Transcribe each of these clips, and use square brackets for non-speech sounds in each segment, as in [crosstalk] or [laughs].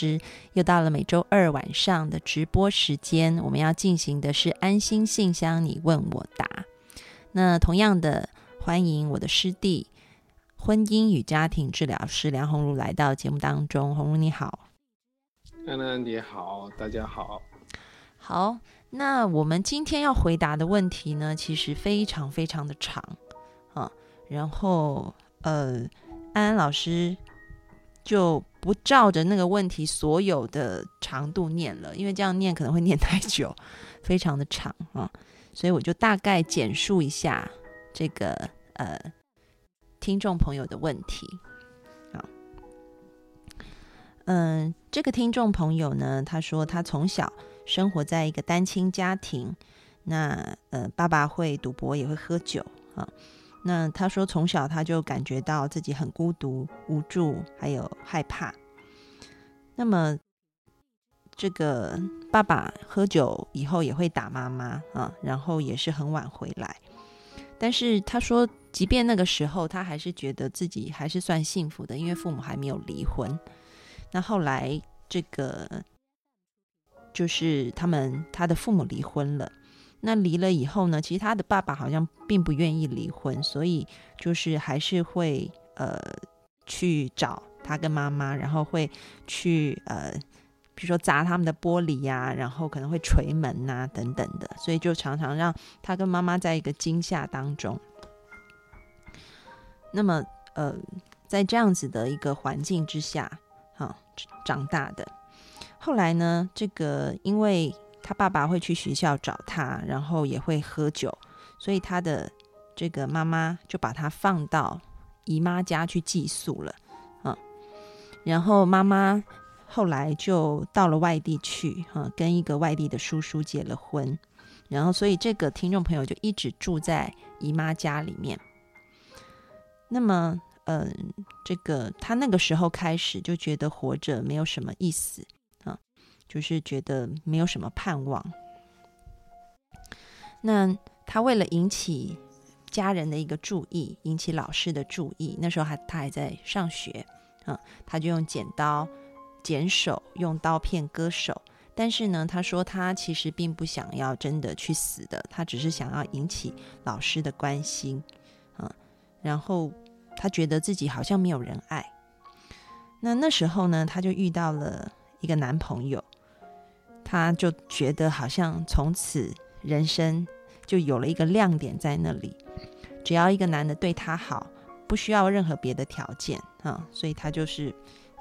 师，又到了每周二晚上的直播时间，我们要进行的是安心信箱，你问我答。那同样的，欢迎我的师弟，婚姻与家庭治疗师梁红茹来到节目当中。红茹你好，安安你好，大家好。好，那我们今天要回答的问题呢，其实非常非常的长啊。然后，呃，安安老师就不照着那个问题所有的长度念了，因为这样念可能会念太久，非常的长啊。所以我就大概简述一下这个呃听众朋友的问题啊。嗯，这个听众朋友呢，他说他从小。生活在一个单亲家庭，那呃，爸爸会赌博，也会喝酒啊。那他说，从小他就感觉到自己很孤独、无助，还有害怕。那么，这个爸爸喝酒以后也会打妈妈啊，然后也是很晚回来。但是他说，即便那个时候，他还是觉得自己还是算幸福的，因为父母还没有离婚。那后来这个。就是他们他的父母离婚了，那离了以后呢，其实他的爸爸好像并不愿意离婚，所以就是还是会呃去找他跟妈妈，然后会去呃比如说砸他们的玻璃呀，然后可能会捶门呐等等的，所以就常常让他跟妈妈在一个惊吓当中。那么呃在这样子的一个环境之下，哈长大的。后来呢，这个因为他爸爸会去学校找他，然后也会喝酒，所以他的这个妈妈就把他放到姨妈家去寄宿了，啊，然后妈妈后来就到了外地去，哈，跟一个外地的叔叔结了婚，然后所以这个听众朋友就一直住在姨妈家里面。那么，嗯，这个他那个时候开始就觉得活着没有什么意思。就是觉得没有什么盼望。那他为了引起家人的一个注意，引起老师的注意，那时候还他还在上学，嗯，他就用剪刀剪手，用刀片割手。但是呢，他说他其实并不想要真的去死的，他只是想要引起老师的关心，嗯，然后他觉得自己好像没有人爱。那那时候呢，他就遇到了一个男朋友。他就觉得好像从此人生就有了一个亮点在那里，只要一个男的对他好，不需要任何别的条件啊，所以他就是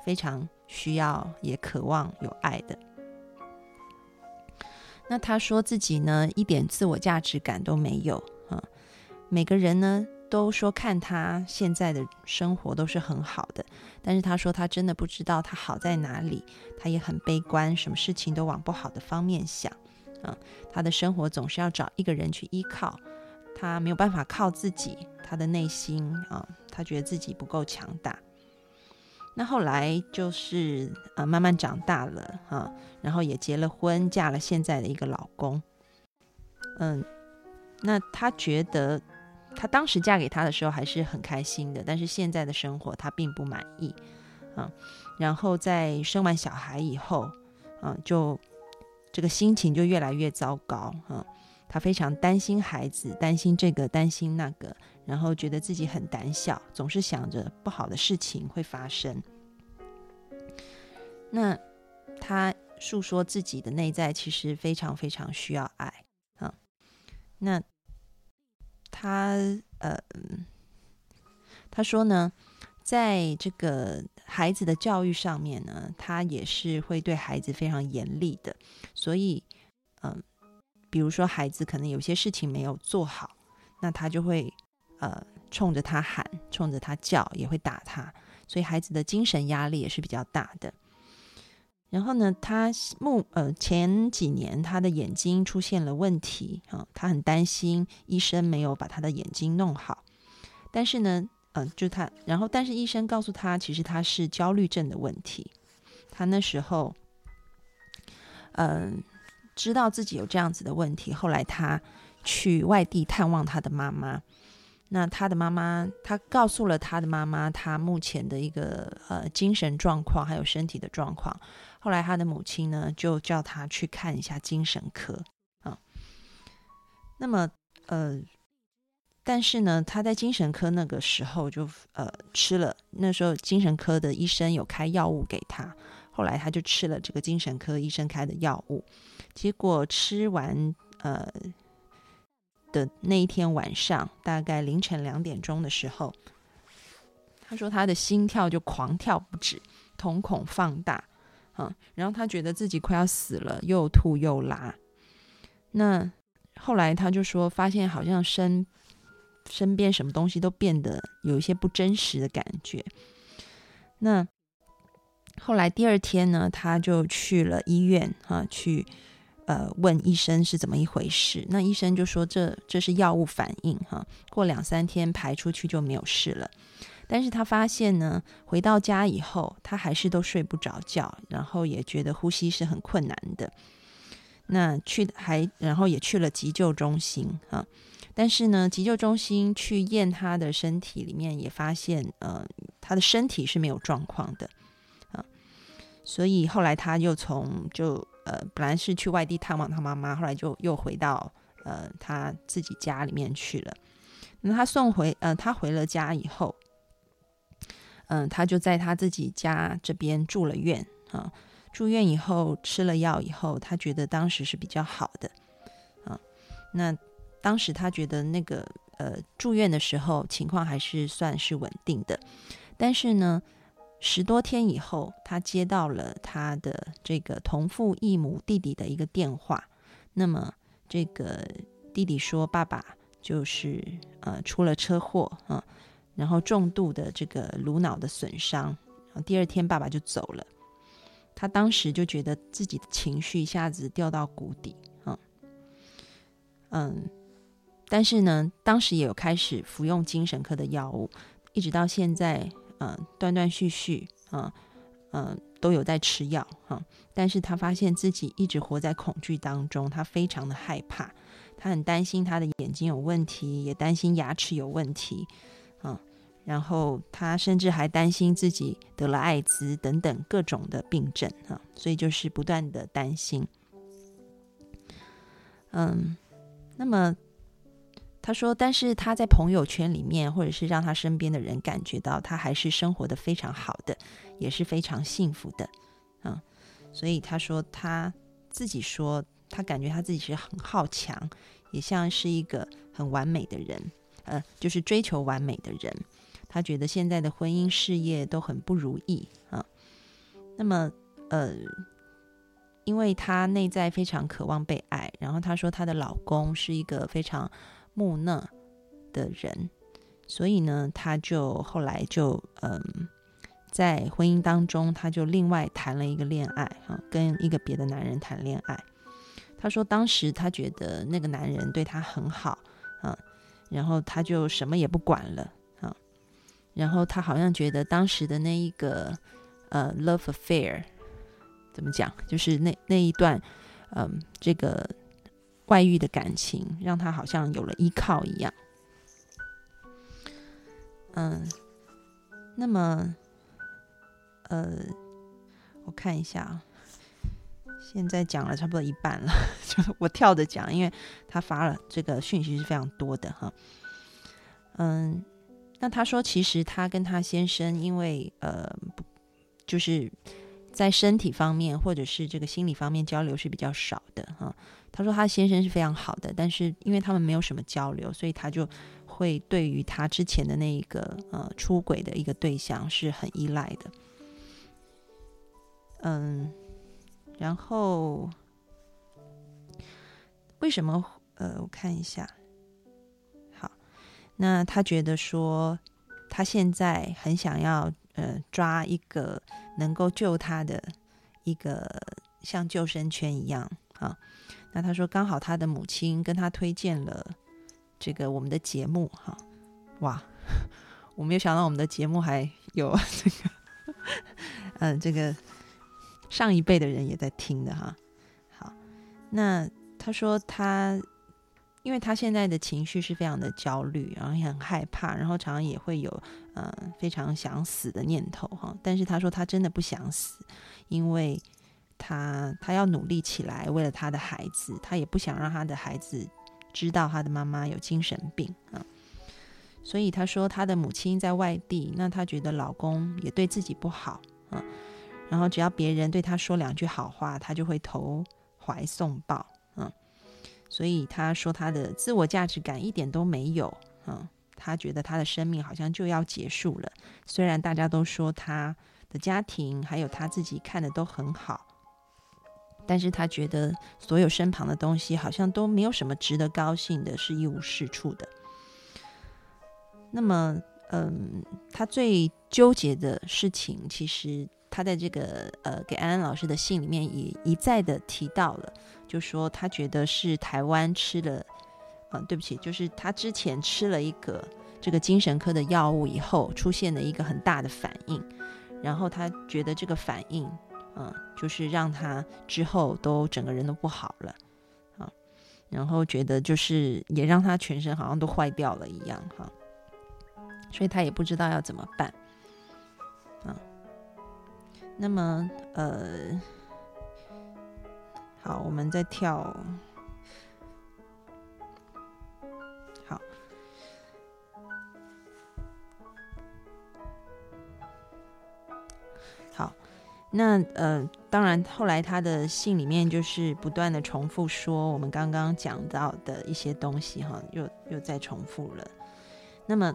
非常需要也渴望有爱的。那他说自己呢一点自我价值感都没有啊，每个人呢。都说看他现在的生活都是很好的，但是他说他真的不知道他好在哪里，他也很悲观，什么事情都往不好的方面想，啊，他的生活总是要找一个人去依靠，他没有办法靠自己，他的内心啊，他觉得自己不够强大。那后来就是呃慢慢长大了啊，然后也结了婚，嫁了现在的一个老公，嗯，那他觉得。她当时嫁给他的时候还是很开心的，但是现在的生活她并不满意，嗯，然后在生完小孩以后，嗯，就这个心情就越来越糟糕，嗯，她非常担心孩子，担心这个，担心那个，然后觉得自己很胆小，总是想着不好的事情会发生。那她诉说自己的内在其实非常非常需要爱，啊，那。他呃，他说呢，在这个孩子的教育上面呢，他也是会对孩子非常严厉的。所以，嗯，比如说孩子可能有些事情没有做好，那他就会呃冲着他喊，冲着他叫，也会打他。所以孩子的精神压力也是比较大的。然后呢，他目呃前几年他的眼睛出现了问题啊，他很担心医生没有把他的眼睛弄好。但是呢，嗯，就他，然后但是医生告诉他，其实他是焦虑症的问题。他那时候，嗯，知道自己有这样子的问题。后来他去外地探望他的妈妈，那他的妈妈，他告诉了他的妈妈他目前的一个呃精神状况，还有身体的状况。后来他的母亲呢，就叫他去看一下精神科啊。那么呃，但是呢，他在精神科那个时候就呃吃了，那时候精神科的医生有开药物给他，后来他就吃了这个精神科医生开的药物，结果吃完呃。的那一天晚上，大概凌晨两点钟的时候，他说他的心跳就狂跳不止，瞳孔放大，嗯，然后他觉得自己快要死了，又吐又拉。那后来他就说，发现好像身身边什么东西都变得有一些不真实的感觉。那后来第二天呢，他就去了医院，啊，去。呃，问医生是怎么一回事？那医生就说这这是药物反应哈，过两三天排出去就没有事了。但是他发现呢，回到家以后，他还是都睡不着觉，然后也觉得呼吸是很困难的。那去还然后也去了急救中心啊，但是呢，急救中心去验他的身体里面也发现，呃，他的身体是没有状况的啊，所以后来他又从就。呃，本来是去外地探望他妈妈，后来就又回到呃他自己家里面去了。那他送回呃，他回了家以后，嗯，他就在他自己家这边住了院啊。住院以后吃了药以后，他觉得当时是比较好的啊。那当时他觉得那个呃住院的时候情况还是算是稳定的，但是呢。十多天以后，他接到了他的这个同父异母弟弟的一个电话。那么，这个弟弟说：“爸爸就是呃出了车祸啊，然后重度的这个颅脑的损伤。然后第二天爸爸就走了。他当时就觉得自己的情绪一下子掉到谷底啊，嗯，但是呢，当时也有开始服用精神科的药物，一直到现在。”嗯，断断续续，嗯嗯，都有在吃药哈，但是他发现自己一直活在恐惧当中，他非常的害怕，他很担心他的眼睛有问题，也担心牙齿有问题，然后他甚至还担心自己得了艾滋等等各种的病症哈，所以就是不断的担心，嗯，那么。他说：“但是他在朋友圈里面，或者是让他身边的人感觉到他还是生活的非常好的，也是非常幸福的，嗯。所以他说他自己说，他感觉他自己是很好强，也像是一个很完美的人，呃，就是追求完美的人。他觉得现在的婚姻事业都很不如意啊。那么，呃，因为他内在非常渴望被爱，然后他说她的老公是一个非常。”木讷的人，所以呢，他就后来就嗯，在婚姻当中，他就另外谈了一个恋爱啊，跟一个别的男人谈恋爱。他说当时他觉得那个男人对他很好啊，然后他就什么也不管了，然后他好像觉得当时的那一个呃 love affair 怎么讲，就是那那一段嗯这个。外遇的感情让他好像有了依靠一样。嗯，那么，呃，我看一下啊，现在讲了差不多一半了，[laughs] 就是我跳着讲，因为他发了这个讯息是非常多的哈。嗯，那他说其实他跟他先生因为呃，就是在身体方面或者是这个心理方面交流是比较少的哈。他说他先生是非常好的，但是因为他们没有什么交流，所以他就会对于他之前的那一个呃出轨的一个对象是很依赖的。嗯，然后为什么呃我看一下，那他觉得说他现在很想要呃抓一个能够救他的一个像救生圈一样啊。那他说，刚好他的母亲跟他推荐了这个我们的节目，哈，哇，[laughs] 我没有想到我们的节目还有这个，嗯，[laughs] 这个上一辈的人也在听的哈。好，那他说他因为他现在的情绪是非常的焦虑，然后也很害怕，然后常常也会有呃非常想死的念头哈。但是他说他真的不想死，因为他他要努力起来，为了他的孩子，他也不想让他的孩子知道他的妈妈有精神病啊。所以他说他的母亲在外地，那他觉得老公也对自己不好啊。然后只要别人对他说两句好话，他就会投怀送抱。所以他说他的自我价值感一点都没有，嗯，他觉得他的生命好像就要结束了。虽然大家都说他的家庭还有他自己看的都很好，但是他觉得所有身旁的东西好像都没有什么值得高兴的，是一无是处的。那么，嗯，他最纠结的事情，其实他在这个呃给安安老师的信里面也一再的提到了。就说他觉得是台湾吃了，嗯，对不起，就是他之前吃了一个这个精神科的药物以后，出现了一个很大的反应，然后他觉得这个反应，嗯，就是让他之后都整个人都不好了，啊，然后觉得就是也让他全身好像都坏掉了一样，哈，所以他也不知道要怎么办，啊，那么呃。好，我们再跳。好，好，那呃，当然，后来他的信里面就是不断的重复说我们刚刚讲到的一些东西，哈，又又再重复了。那么，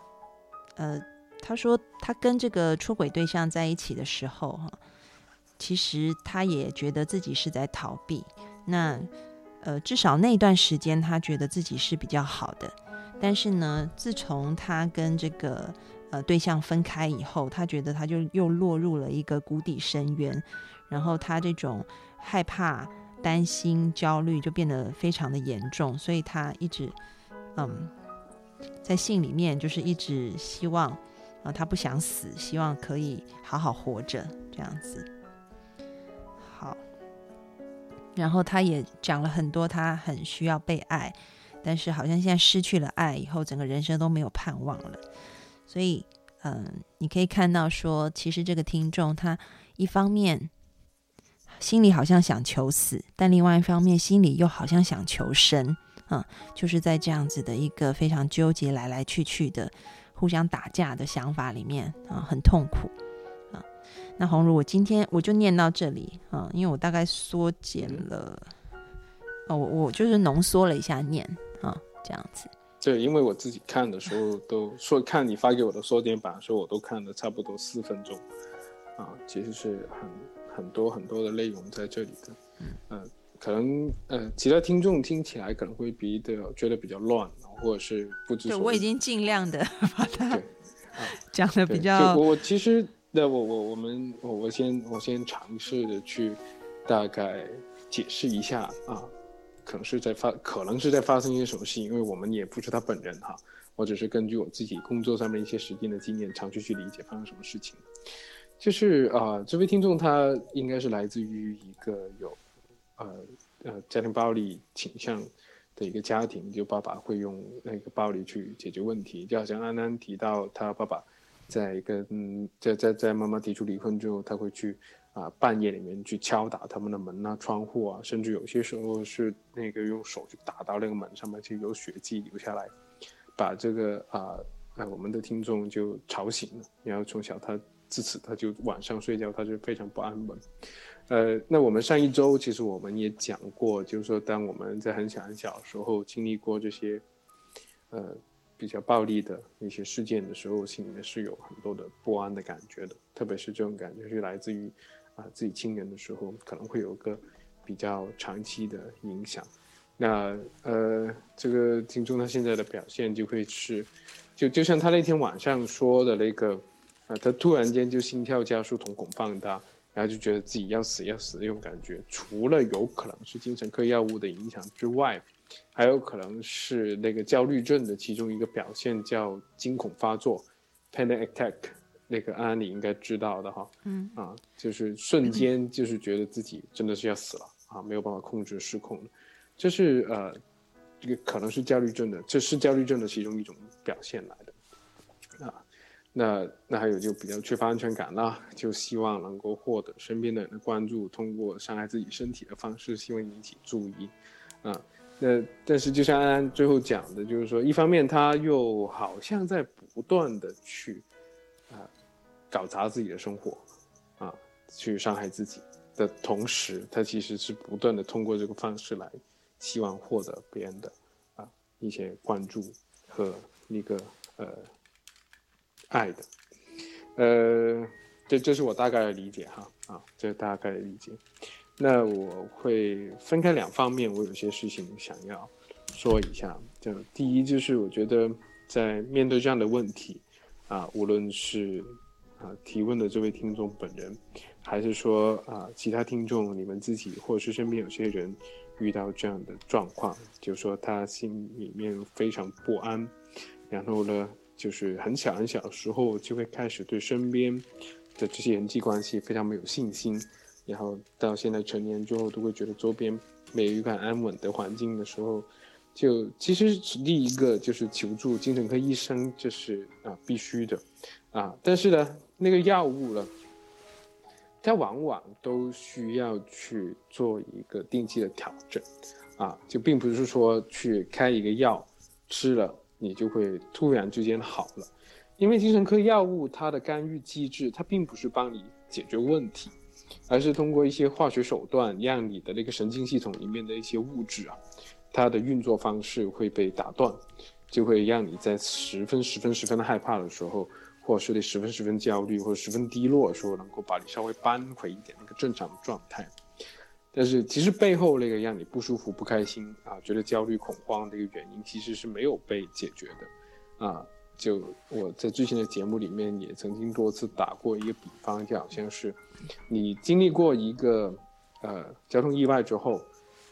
呃，他说他跟这个出轨对象在一起的时候，哈。其实他也觉得自己是在逃避，那呃，至少那段时间他觉得自己是比较好的。但是呢，自从他跟这个呃对象分开以后，他觉得他就又落入了一个谷底深渊，然后他这种害怕、担心、焦虑就变得非常的严重，所以他一直嗯，在信里面就是一直希望啊，他不想死，希望可以好好活着这样子。然后他也讲了很多，他很需要被爱，但是好像现在失去了爱以后，整个人生都没有盼望了。所以，嗯，你可以看到说，其实这个听众他一方面心里好像想求死，但另外一方面心里又好像想求生，嗯，就是在这样子的一个非常纠结、来来去去的、互相打架的想法里面啊，很痛苦。那红如，我今天我就念到这里啊，因为我大概缩减了，哦，我我就是浓缩了一下念啊，这样子。对，因为我自己看的时候都说看你发给我的缩减版，说我都看了差不多四分钟，啊，其实是很很多很多的内容在这里的，嗯，可能呃其他听众听起来可能会比的觉得比较乱，或者是不知。对，我已经尽量的 [laughs] 把它讲的比较。我其实。那我我我们我我先我先尝试着去大概解释一下啊，可能是在发可能是在发生一些什么事情，因为我们也不是他本人哈，我只是根据我自己工作上面一些实践的经验，尝试去理解发生什么事情。就是啊，这位听众他应该是来自于一个有呃呃家庭暴力倾向的一个家庭，就爸爸会用那个暴力去解决问题，就好像安安提到他爸爸。在跟在在在妈妈提出离婚之后，他会去啊半夜里面去敲打他们的门啊窗户啊，甚至有些时候是那个用手去打到那个门上面，就有血迹留下来，把这个啊啊我们的听众就吵醒了。然后从小他自此他就晚上睡觉他就非常不安稳。呃，那我们上一周其实我们也讲过，就是说当我们在很小很小的时候经历过这些，呃。比较暴力的一些事件的时候，心里面是有很多的不安的感觉的，特别是这种感觉是来自于啊自己亲人的时候，可能会有个比较长期的影响。那呃，这个听众他现在的表现就会是，就就像他那天晚上说的那个啊，他突然间就心跳加速，瞳孔放大，然后就觉得自己要死要死那种感觉，除了有可能是精神科药物的影响之外。还有可能是那个焦虑症的其中一个表现，叫惊恐发作 （panic attack）。那个安安你应该知道的哈，嗯啊，就是瞬间就是觉得自己真的是要死了啊，没有办法控制失控。这是呃这个可能是焦虑症的，这是焦虑症的其中一种表现来的，啊，那那还有就比较缺乏安全感啦，就希望能够获得身边的人的关注，通过伤害自己身体的方式，希望引起注意，啊，呃但是就像安安最后讲的，就是说，一方面他又好像在不断的去，啊，搞砸自己的生活，啊，去伤害自己的同时，他其实是不断的通过这个方式来。希望获得别人的啊一些关注和一个呃爱的，呃，这这是我大概的理解哈啊，这大概的理解。那我会分开两方面，我有些事情想要说一下。就第一，就是我觉得在面对这样的问题啊，无论是啊提问的这位听众本人，还是说啊其他听众，你们自己或者是身边有些人。遇到这样的状况，就说他心里面非常不安，然后呢，就是很小很小的时候就会开始对身边的这些人际关系非常没有信心，然后到现在成年之后都会觉得周边没有一个安稳的环境的时候，就其实第一个就是求助精神科医生，这是啊必须的，啊，但是呢，那个药物了。它往往都需要去做一个定期的调整，啊，就并不是说去开一个药吃了你就会突然之间好了，因为精神科药物它的干预机制，它并不是帮你解决问题，而是通过一些化学手段让你的那个神经系统里面的一些物质啊，它的运作方式会被打断，就会让你在十分十分十分的害怕的时候。或者是你十分十分焦虑或者十分低落的时候，能够把你稍微扳回一点那个正常的状态。但是其实背后那个让你不舒服、不开心啊，觉得焦虑、恐慌的一个原因，其实是没有被解决的。啊，就我在之前的节目里面也曾经多次打过一个比方，就好像是你经历过一个呃交通意外之后，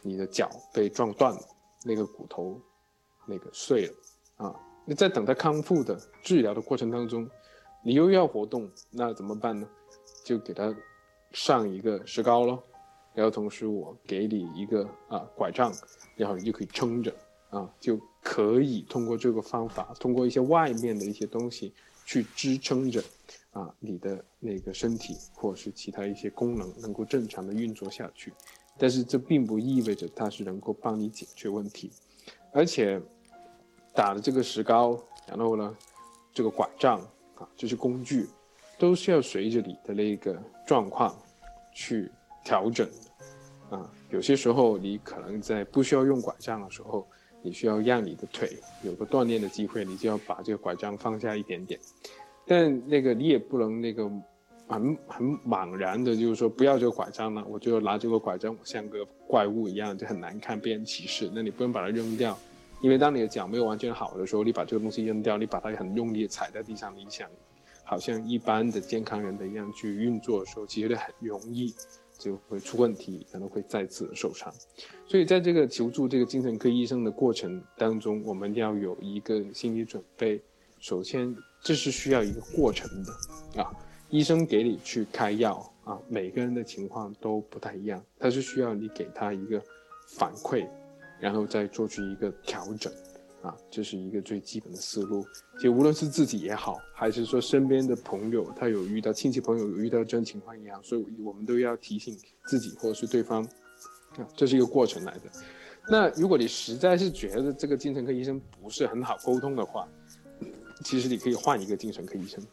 你的脚被撞断了，那个骨头那个碎了啊，那在等待康复的治疗的过程当中。你又要活动，那怎么办呢？就给他上一个石膏咯，然后同时我给你一个啊拐杖，然后你就可以撑着啊，就可以通过这个方法，通过一些外面的一些东西去支撑着啊你的那个身体或者是其他一些功能能够正常的运作下去。但是这并不意味着它是能够帮你解决问题，而且打了这个石膏，然后呢这个拐杖。啊，这些工具都是要随着你的那个状况去调整啊。有些时候你可能在不需要用拐杖的时候，你需要让你的腿有个锻炼的机会，你就要把这个拐杖放下一点点。但那个你也不能那个很很茫然的，就是说不要这个拐杖了，我就拿这个拐杖，像个怪物一样，就很难看，被人歧视。那你不能把它扔掉。因为当你的脚没有完全好的时候，你把这个东西扔掉，你把它很用力踩在地上，你想，好像一般的健康人的一样去运作的时候，其实很容易就会出问题，可能会再次受伤。所以在这个求助这个精神科医生的过程当中，我们要有一个心理准备。首先，这是需要一个过程的啊，医生给你去开药啊，每个人的情况都不太一样，他是需要你给他一个反馈。然后再做出一个调整，啊，这是一个最基本的思路。就无论是自己也好，还是说身边的朋友，他有遇到亲戚朋友有遇到这种情况一样，所以我们都要提醒自己或者是对方，啊，这是一个过程来的。那如果你实在是觉得这个精神科医生不是很好沟通的话，其实你可以换一个精神科医生，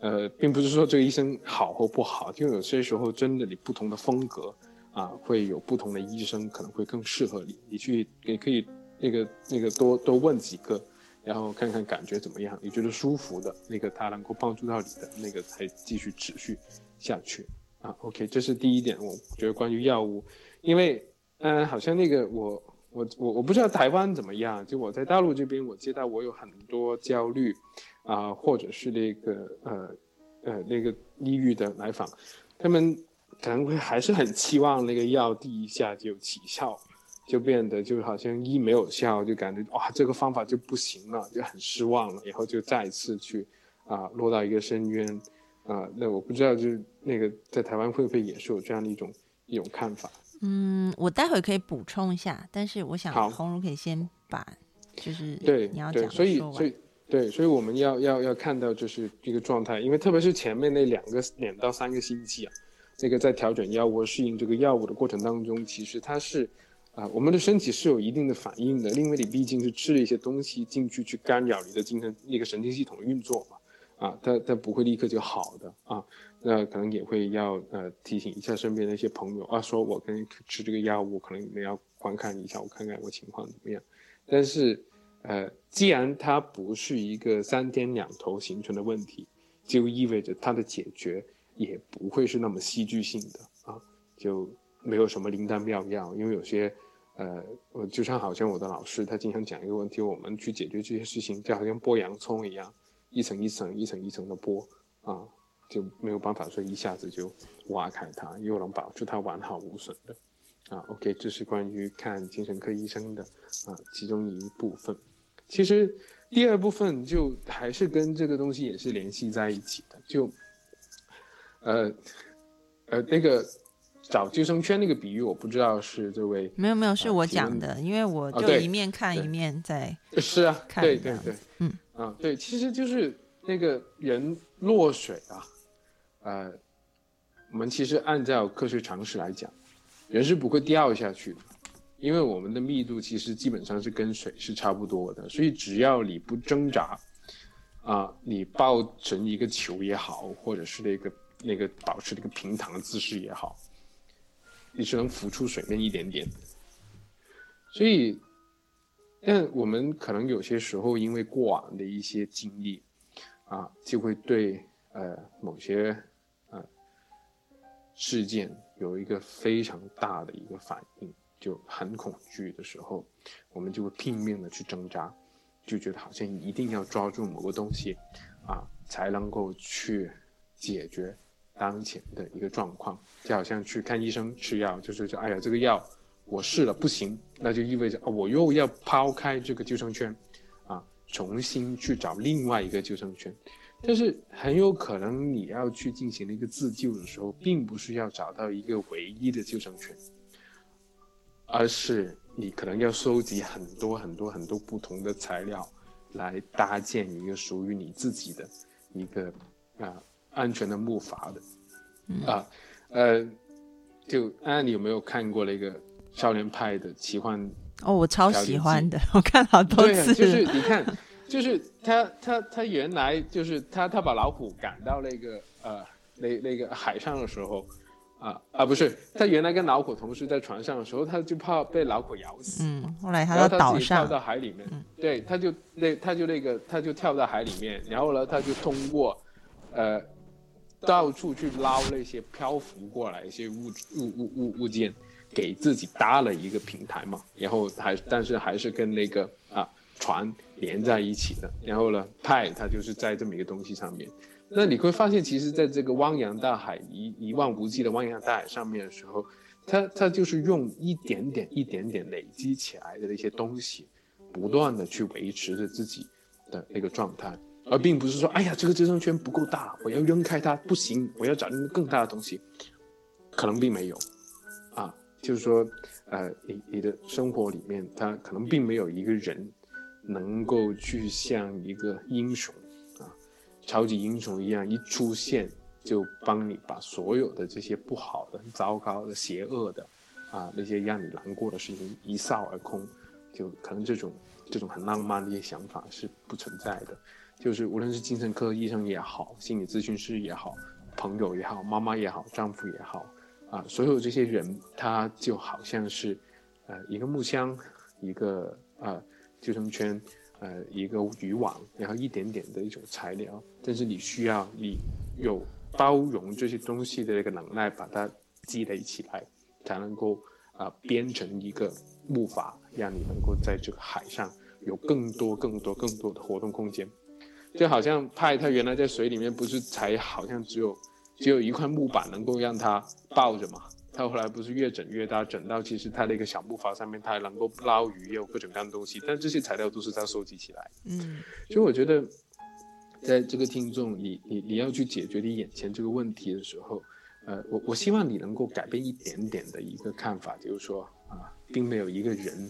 呃，并不是说这个医生好或不好，就有些时候真的你不同的风格。啊，会有不同的医生可能会更适合你，你去也可以那个那个多多问几个，然后看看感觉怎么样，你觉得舒服的那个他能够帮助到你的那个才继续持续下去啊。OK，这是第一点，我觉得关于药物，因为嗯，好像那个我我我我不知道台湾怎么样，就我在大陆这边，我接到我有很多焦虑啊，或者是那个呃呃那个抑郁的来访，他们。可能会还是很期望那个药第一下就起效，就变得就好像一没有效，就感觉哇这个方法就不行了，就很失望了，以后就再一次去啊落到一个深渊啊。那我不知道就是那个在台湾会不会也是有这样的一种一种看法？嗯，我待会可以补充一下，但是我想红茹可以先把就是对对，你要讲所以所以对，所以我们要要要看到就是这个状态，因为特别是前面那两个两到三个星期啊，那个在调整药物、适应这个药物的过程当中，其实它是啊、我们的身体是有一定的反应的，因为你毕竟是吃了一些东西进去，去干扰你的精神那个神经系统的运作嘛，啊，它它不会立刻就好的啊，那可能也会要呃提醒一下身边的一些朋友啊，说我跟吃这个药物，可能你们要观看一下，我看看我情况怎么样。但是，呃，既然它不是一个三天两头形成的问题，就意味着它的解决也不会是那么戏剧性的啊，就没有什么灵丹妙药。因为有些，呃，我就像好像我的老师，他经常讲一个问题，我们去解决这些事情，就好像剥洋葱一样，一层一层、一层一层的剥啊，就没有办法说一下子就挖开它，又能保持它完好无损的。啊，OK，这是关于看精神科医生的啊其中一部分。其实第二部分就还是跟这个东西也是联系在一起的，就呃呃那个找救生圈那个比喻，我不知道是这位没有没有是我讲的，因为我就一面看一面在是啊，看对对对，嗯。啊对，其实就是那个人落水啊，呃，我们其实按照科学常识来讲，人是不会掉下去的，因为我们的密度其实基本上是跟水是差不多的，所以只要你不挣扎，啊，你抱成一个球也好，或者是那个那个保持那个平躺的姿势也好，你是能浮出水面一点点。所以，但我们可能有些时候因为过往的一些经历，啊，就会对呃某些呃事件有一个非常大的一个反应，就很恐惧的时候，我们就会拼命的去挣扎，就觉得好像一定要抓住某个东西，啊，才能够去解决当前的一个状况，就好像去看医生吃药，就是说，哎呀，这个药我试了不行，那就意味着啊，我又要抛开这个救生圈，啊，重新去找另外一个救生圈。但是很有可能你要去进行一个自救的时候，并不是要找到一个唯一的救生圈，而是你可能要收集很多很多很多不同的材料，来搭建一个属于你自己的一个啊安全的木筏的，啊呃，就安安，你有没有看过那个少年派的奇幻哦，我超喜欢的，我看好多次。就是。你看，就是他他他原来就是他他把老虎赶到那个呃那那个海上的时候，啊啊不是，他原来跟老虎同时在船上的时候，他就怕被老虎咬死，嗯，后来他到岛上跳，到海里面，嗯。对，他就那他就那个他就跳到海里面，然后呢他就通过呃到处去捞那些漂浮过来一些物物物物物件，给自己搭了一个平台嘛，然后还但是还是跟那个啊船连在一起的，然后呢派它就是在这么一个东西上面。那你会发现，其实在这个汪洋大海一一望无际的汪洋大海上面的时候，它它就是用一点点一点点累积起来的那些东西，不断的去维持着自己的那个状态，而并不是说，哎呀，这个救生圈不够大，我要扔开它，不行，我要找更大的东西，可能并没有，啊，就是说，呃，你你的生活里面，它可能并没有一个人能够去像一个英雄啊，超级英雄一样一出现就帮你把所有的这些不好的、糟糕的、邪恶的啊那些让你难过的事情一扫而空，就可能这种这种很浪漫的一些想法是不存在的。就是无论是精神科医生也好，心理咨询师也好，朋友也好，妈妈也好，丈夫也好，啊，所有这些人，他就好像是，呃，一个木箱，一个呃救生圈，呃，一个渔网，然后一点点的一种材料，但是你需要你有包容这些东西的那个能耐，把它积累起来，才能够啊、编成一个木筏，让你能够在这个海上有更多、更多、更多的活动空间。就好像派他原来在水里面不是才好像只有只有一块木板能够让他抱着嘛，他后来不是越整越大，整到其实他那个小木筏上面他还能够捞鱼，也有各种各样的东西，但这些材料都是他收集起来。嗯所以我觉得，在这个听众，你你你要去解决你眼前这个问题的时候，呃，我我希望你能够改变一点点的一个看法，就是说啊，并没有一个人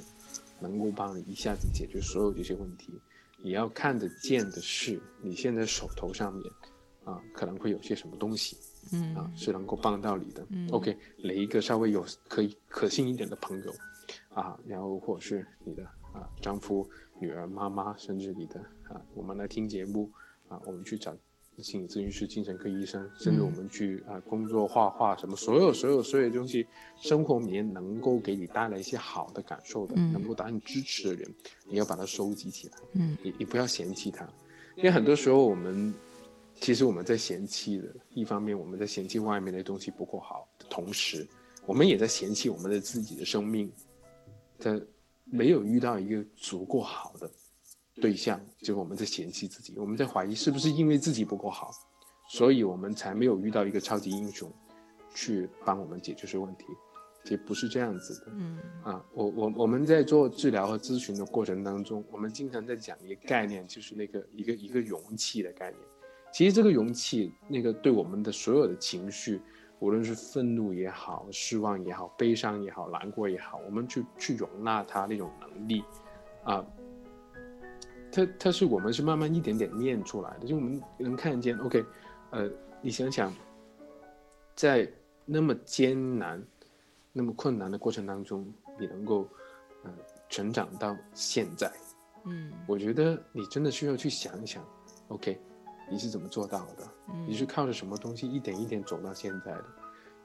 能够帮你一下子解决所有这些问题。你要看得见的是，你现在手头上面啊，可能会有些什么东西，嗯啊，是能够帮到你的。嗯 OK，雷一个稍微有可以可信一点的朋友，啊，然后或者是你的啊丈夫、女儿、妈妈，甚至你的啊，我们来听节目啊，我们去找心理咨询师、精神科医生，甚至我们去啊工作、画画什么，所有所有所有东西，生活里面能够给你带来一些好的感受的，嗯能够达你支持的人，你要把它收集起来。嗯。你你不要嫌弃他，因为很多时候我们其实我们在嫌弃的，一方面我们在嫌弃外面的东西不够好的同时，我们也在嫌弃我们的自己的生命，在没有遇到一个足够好的对象，就是我们在嫌弃自己，我们在怀疑是不是因为自己不够好，所以我们才没有遇到一个超级英雄去帮我们解决这个问题。其实不是这样子的，嗯啊，我我我们在做治疗和咨询的过程当中，我们经常在讲一个概念，就是那个一个一个容器的概念。其实这个容器，那个对我们的所有的情绪，无论是愤怒也好、失望也好、悲伤也好、难过也好，我们去去容纳它那种能力，啊，它它是我们是慢慢一点点练出来的，就我们能看见。OK，呃，你想想，在那么艰难、那么困难的过程当中，你能够呃成长到现在，嗯我觉得你真的需要去想一想，OK，你是怎么做到的？你是靠着什么东西一点一点走到现在的？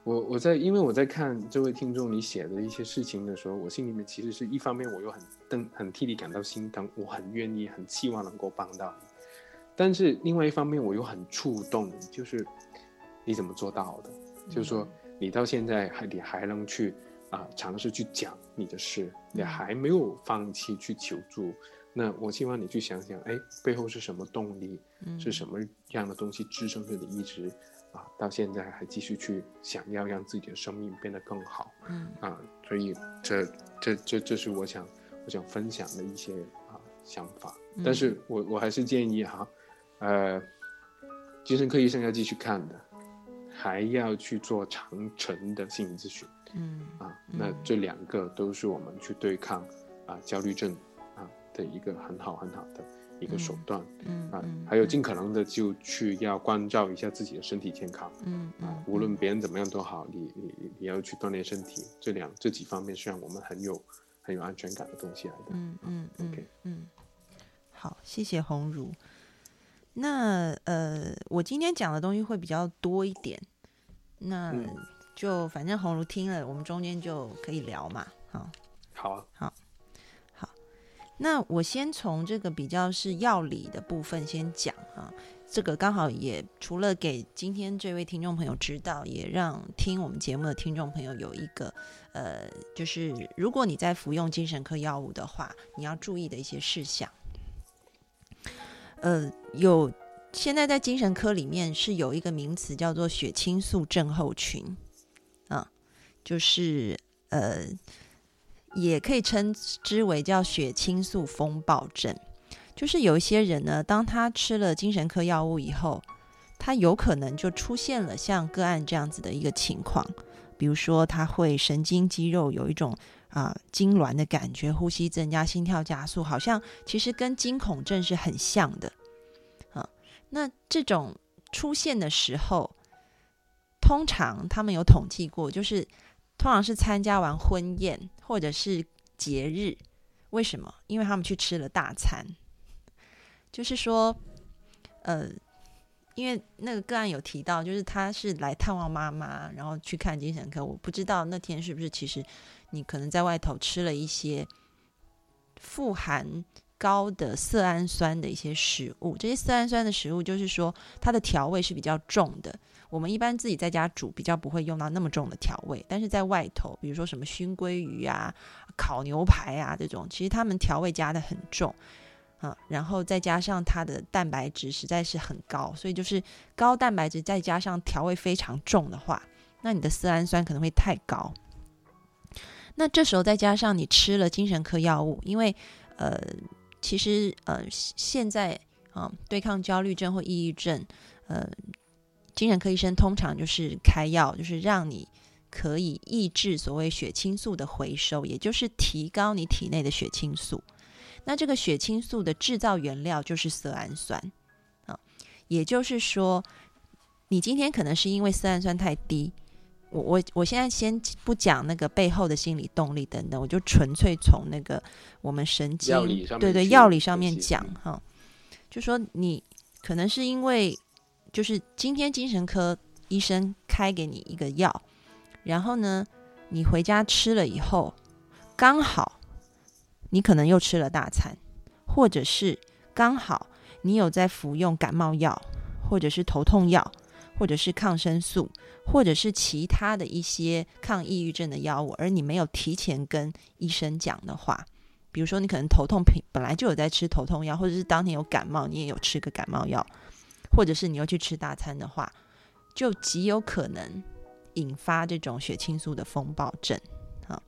我我在因为我在看这位听众你写的一些事情的时候，我心里面其实是一方面我又很更很替你感到心疼，我很愿意很期望能够帮到你，但是另外一方面我又很触动，就是你怎么做到的？就是说你到现在还你还能去啊、尝试去讲你的事，你还没有放弃去求助。那我希望你去想想，哎，背后是什么动力？嗯是什么样的东西支撑着你一直啊到现在还继续去想要让自己的生命变得更好嗯啊？所以这这这这是我想我想分享的一些啊想法。但是我我还是建议哈，呃，精神科医生要继续看的，还要去做长程的心理咨询。嗯啊，那这两个都是我们去对抗啊焦虑症啊的一个很好很好的一个手段、啊嗯啊，还有尽可能的就去要关照一下自己的身体健康嗯啊嗯，无论别人怎么样都好，你你你你要去锻炼身体，这两这几方面是让我们很有很有安全感的东西来的。嗯嗯嗯 OK 嗯，好，谢谢红茹。那呃，我今天讲的东西会比较多一点，那嗯就反正红茹听了，我们中间就可以聊嘛。好，好啊，那我先从这个比较是药理的部分先讲啊，这个刚好也除了给今天这位听众朋友知道，也让听我们节目的听众朋友有一个呃，就是如果你在服用精神科药物的话，你要注意的一些事项。呃，有现在在精神科里面是有一个名词叫做血清素症候群，啊，就是呃。也可以称之为叫血清素风暴症，就是有一些人呢，当他吃了精神科药物以后，他有可能就出现了像个案这样子的一个情况，比如说他会神经肌肉有一种啊痉挛的感觉，呼吸增加，心跳加速，好像其实跟惊恐症是很像的啊。那这种出现的时候，通常他们有统计过，就是。通常是参加完婚宴或者是节日，为什么？因为他们去吃了大餐。就是说，呃，因为那个个案有提到，就是他是来探望妈妈，然后去看精神科。我不知道那天是不是其实你可能在外头吃了一些富含高的色氨酸的一些食物。这些色氨酸的食物，就是说它的调味是比较重的。我们一般自己在家煮比较不会用到那么重的调味，但是在外头，比如说什么熏鲑鱼啊、烤牛排啊这种，其实他们调味加的很重啊，然后再加上它的蛋白质实在是很高，所以就是高蛋白质再加上调味非常重的话，那你的色氨酸可能会太高。那这时候再加上你吃了精神科药物，因为呃，其实呃现在啊、对抗焦虑症或抑郁症，呃。精神科医生通常就是开药，就是让你可以抑制所谓血清素的回收，也就是提高你体内的血清素。那这个血清素的制造原料就是色氨酸啊，也就是说，你今天可能是因为色氨酸太低。我我我现在先不讲那个背后的心理动力等等，我就纯粹从那个我们神经对对药理上面讲哈，就说你可能是因为就是今天精神科医生开给你一个药，然后呢你回家吃了以后，刚好你可能又吃了大餐，或者是刚好你有在服用感冒药，或者是头痛药。或者是抗生素，或者是其他的一些抗抑郁症的药物，而你没有提前跟医生讲的话，比如说你可能头痛品本来就有在吃头痛药，或者是当天有感冒，你也有吃个感冒药，或者是你又去吃大餐的话，就极有可能引发这种血清素的风暴症啊。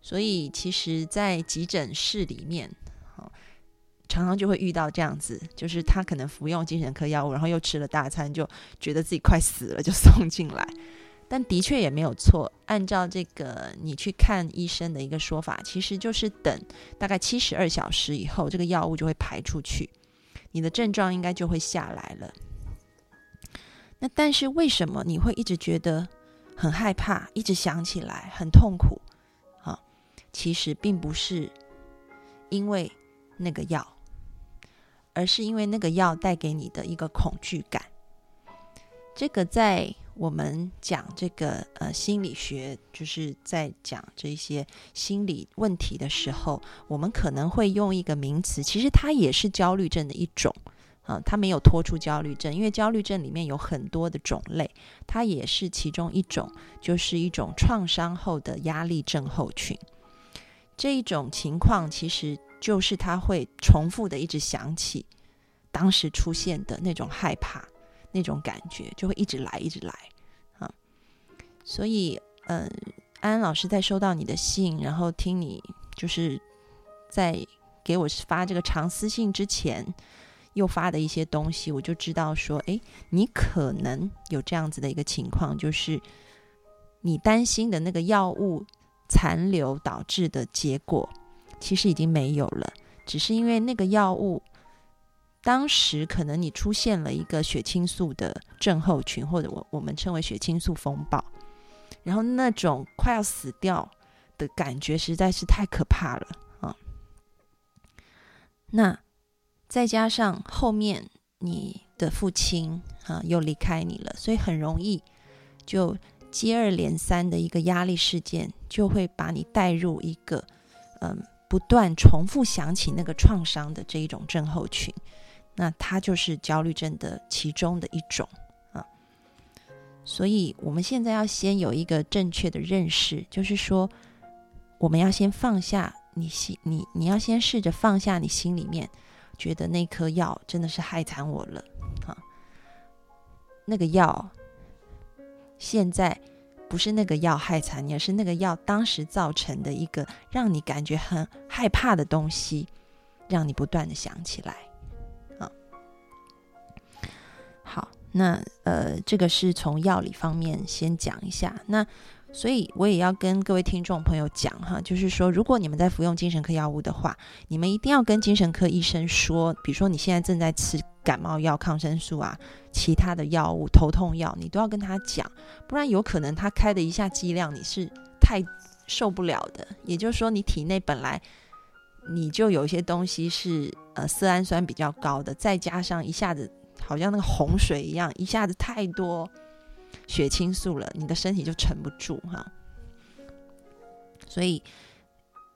所以其实，在急诊室里面。常常就会遇到这样子，就是他可能服用精神科药物，然后又吃了大餐，就觉得自己快死了，就 [laughs] 送进来。但的确也没有错，按照这个你去看医生的一个说法，其实就是等大概七十二小时以后，这个药物就会排出去，你的症状应该就会下来了。那但是为什么你会一直觉得很害怕，一直想起来很痛苦？啊，其实并不是因为那个药。而是因为那个药带给你的一个恐惧感，这个在我们讲这个呃心理学，就是在讲这些心理问题的时候，我们可能会用一个名词，其实它也是焦虑症的一种啊，它没有脱出焦虑症，因为焦虑症里面有很多的种类，它也是其中一种，就是一种创伤后的压力症候群。这一种情况其实。就是他会重复的一直想起当时出现的那种害怕那种感觉，就会一直来一直来啊。所以，嗯，安安老师在收到你的信，然后听你就是在给我发这个长私信之前，又发的一些东西，我就知道说，哎，你可能有这样子的一个情况，就是你担心的那个药物残留导致的结果。其实已经没有了，只是因为那个药物当时可能你出现了一个血清素的症候群，或者我我们称为血清素风暴，然后那种快要死掉的感觉实在是太可怕了啊！那再加上后面你的父亲啊又离开你了，所以很容易就接二连三的一个压力事件，就会把你带入一个嗯。不断重复想起那个创伤的这一种症候群，那它就是焦虑症的其中的一种啊。所以，我们现在要先有一个正确的认识，就是说，我们要先放下你心，你你要先试着放下你心里面觉得那颗药真的是害惨我了啊。那个药现在。不是那个药害惨你，而是那个药当时造成的一个让你感觉很害怕的东西，让你不断的想起来。那呃，这个是从药理方面先讲一下。那所以我也要跟各位听众朋友讲哈，就是说，如果你们在服用精神科药物的话，你们一定要跟精神科医生说，比如说你现在正在吃感冒药、抗生素啊。其他的药物、头痛药，你都要跟他讲，不然有可能他开的一下剂量你是太受不了的。也就是说，你体内本来你就有一些东西是呃色氨酸比较高的，再加上一下子好像那个洪水一样，一下子太多血清素了，你的身体就撑不住哈。所以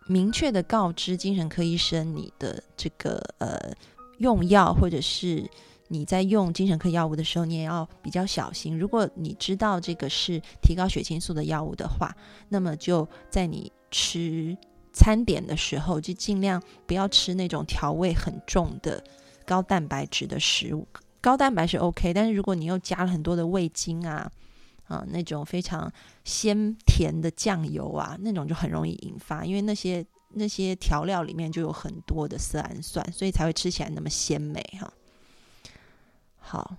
明确的告知精神科医生你的这个呃用药或者是。你在用精神科药物的时候，你也要比较小心。如果你知道这个是提高血清素的药物的话，那么就在你吃餐点的时候，就尽量不要吃那种调味很重的高蛋白质的食物。高蛋白是 OK，但是如果你又加了很多的味精啊，啊那种非常鲜甜的酱油啊，那种就很容易引发，因为那些那些调料里面就有很多的色氨酸，所以才会吃起来那么鲜美哈。好，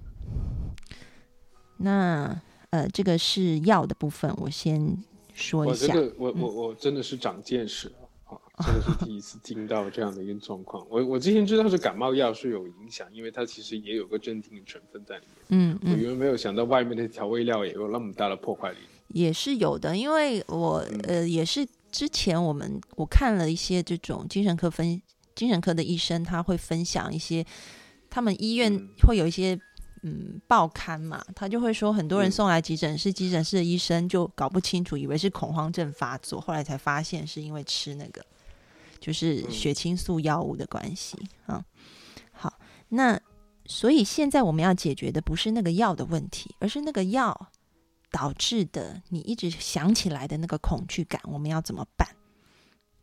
那呃，这个是药的部分，我先说一下。个我我我真的是长见识！真的是第一次听到这样的一个状况。我我之前知道是感冒药是有影响，因为它其实也有个镇定的成分在里面。嗯嗯，我原本没有想到外面的调味料也有那么大的破坏力。也是有的，因为我嗯呃也是之前我们我看了一些这种精神科分精神科的医生，他会分享一些他们医院嗯会有一些嗯报刊嘛，他就会说很多人嗯送来急诊室，急诊室的医生就搞不清楚，以为是恐慌症发作，后来才发现是因为吃那个就是嗯血清素药物的关系啊。好，那所以现在我们要解决的不是那个药的问题，而是那个药导致的你一直想起来的那个恐惧感，我们要怎么办？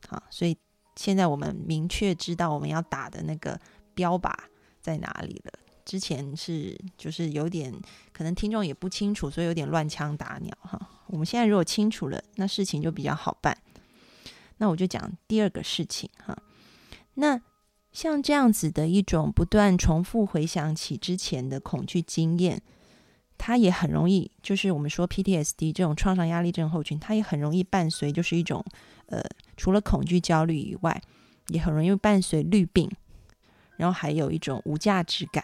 好，所以现在我们明确知道我们要打的那个标靶在哪里了。之前是就是有点可能听众也不清楚，所以有点乱枪打鸟哈。我们现在如果清楚了，那事情就比较好办。那我就讲第二个事情哈。那像这样子的一种不断重复回想起之前的恐惧经验，它也很容易，就是我们说 PTSD 这种创伤压力症候群，它也很容易伴随就是一种呃，除了恐惧焦虑以外，也很容易伴随虑病，然后还有一种无价值感。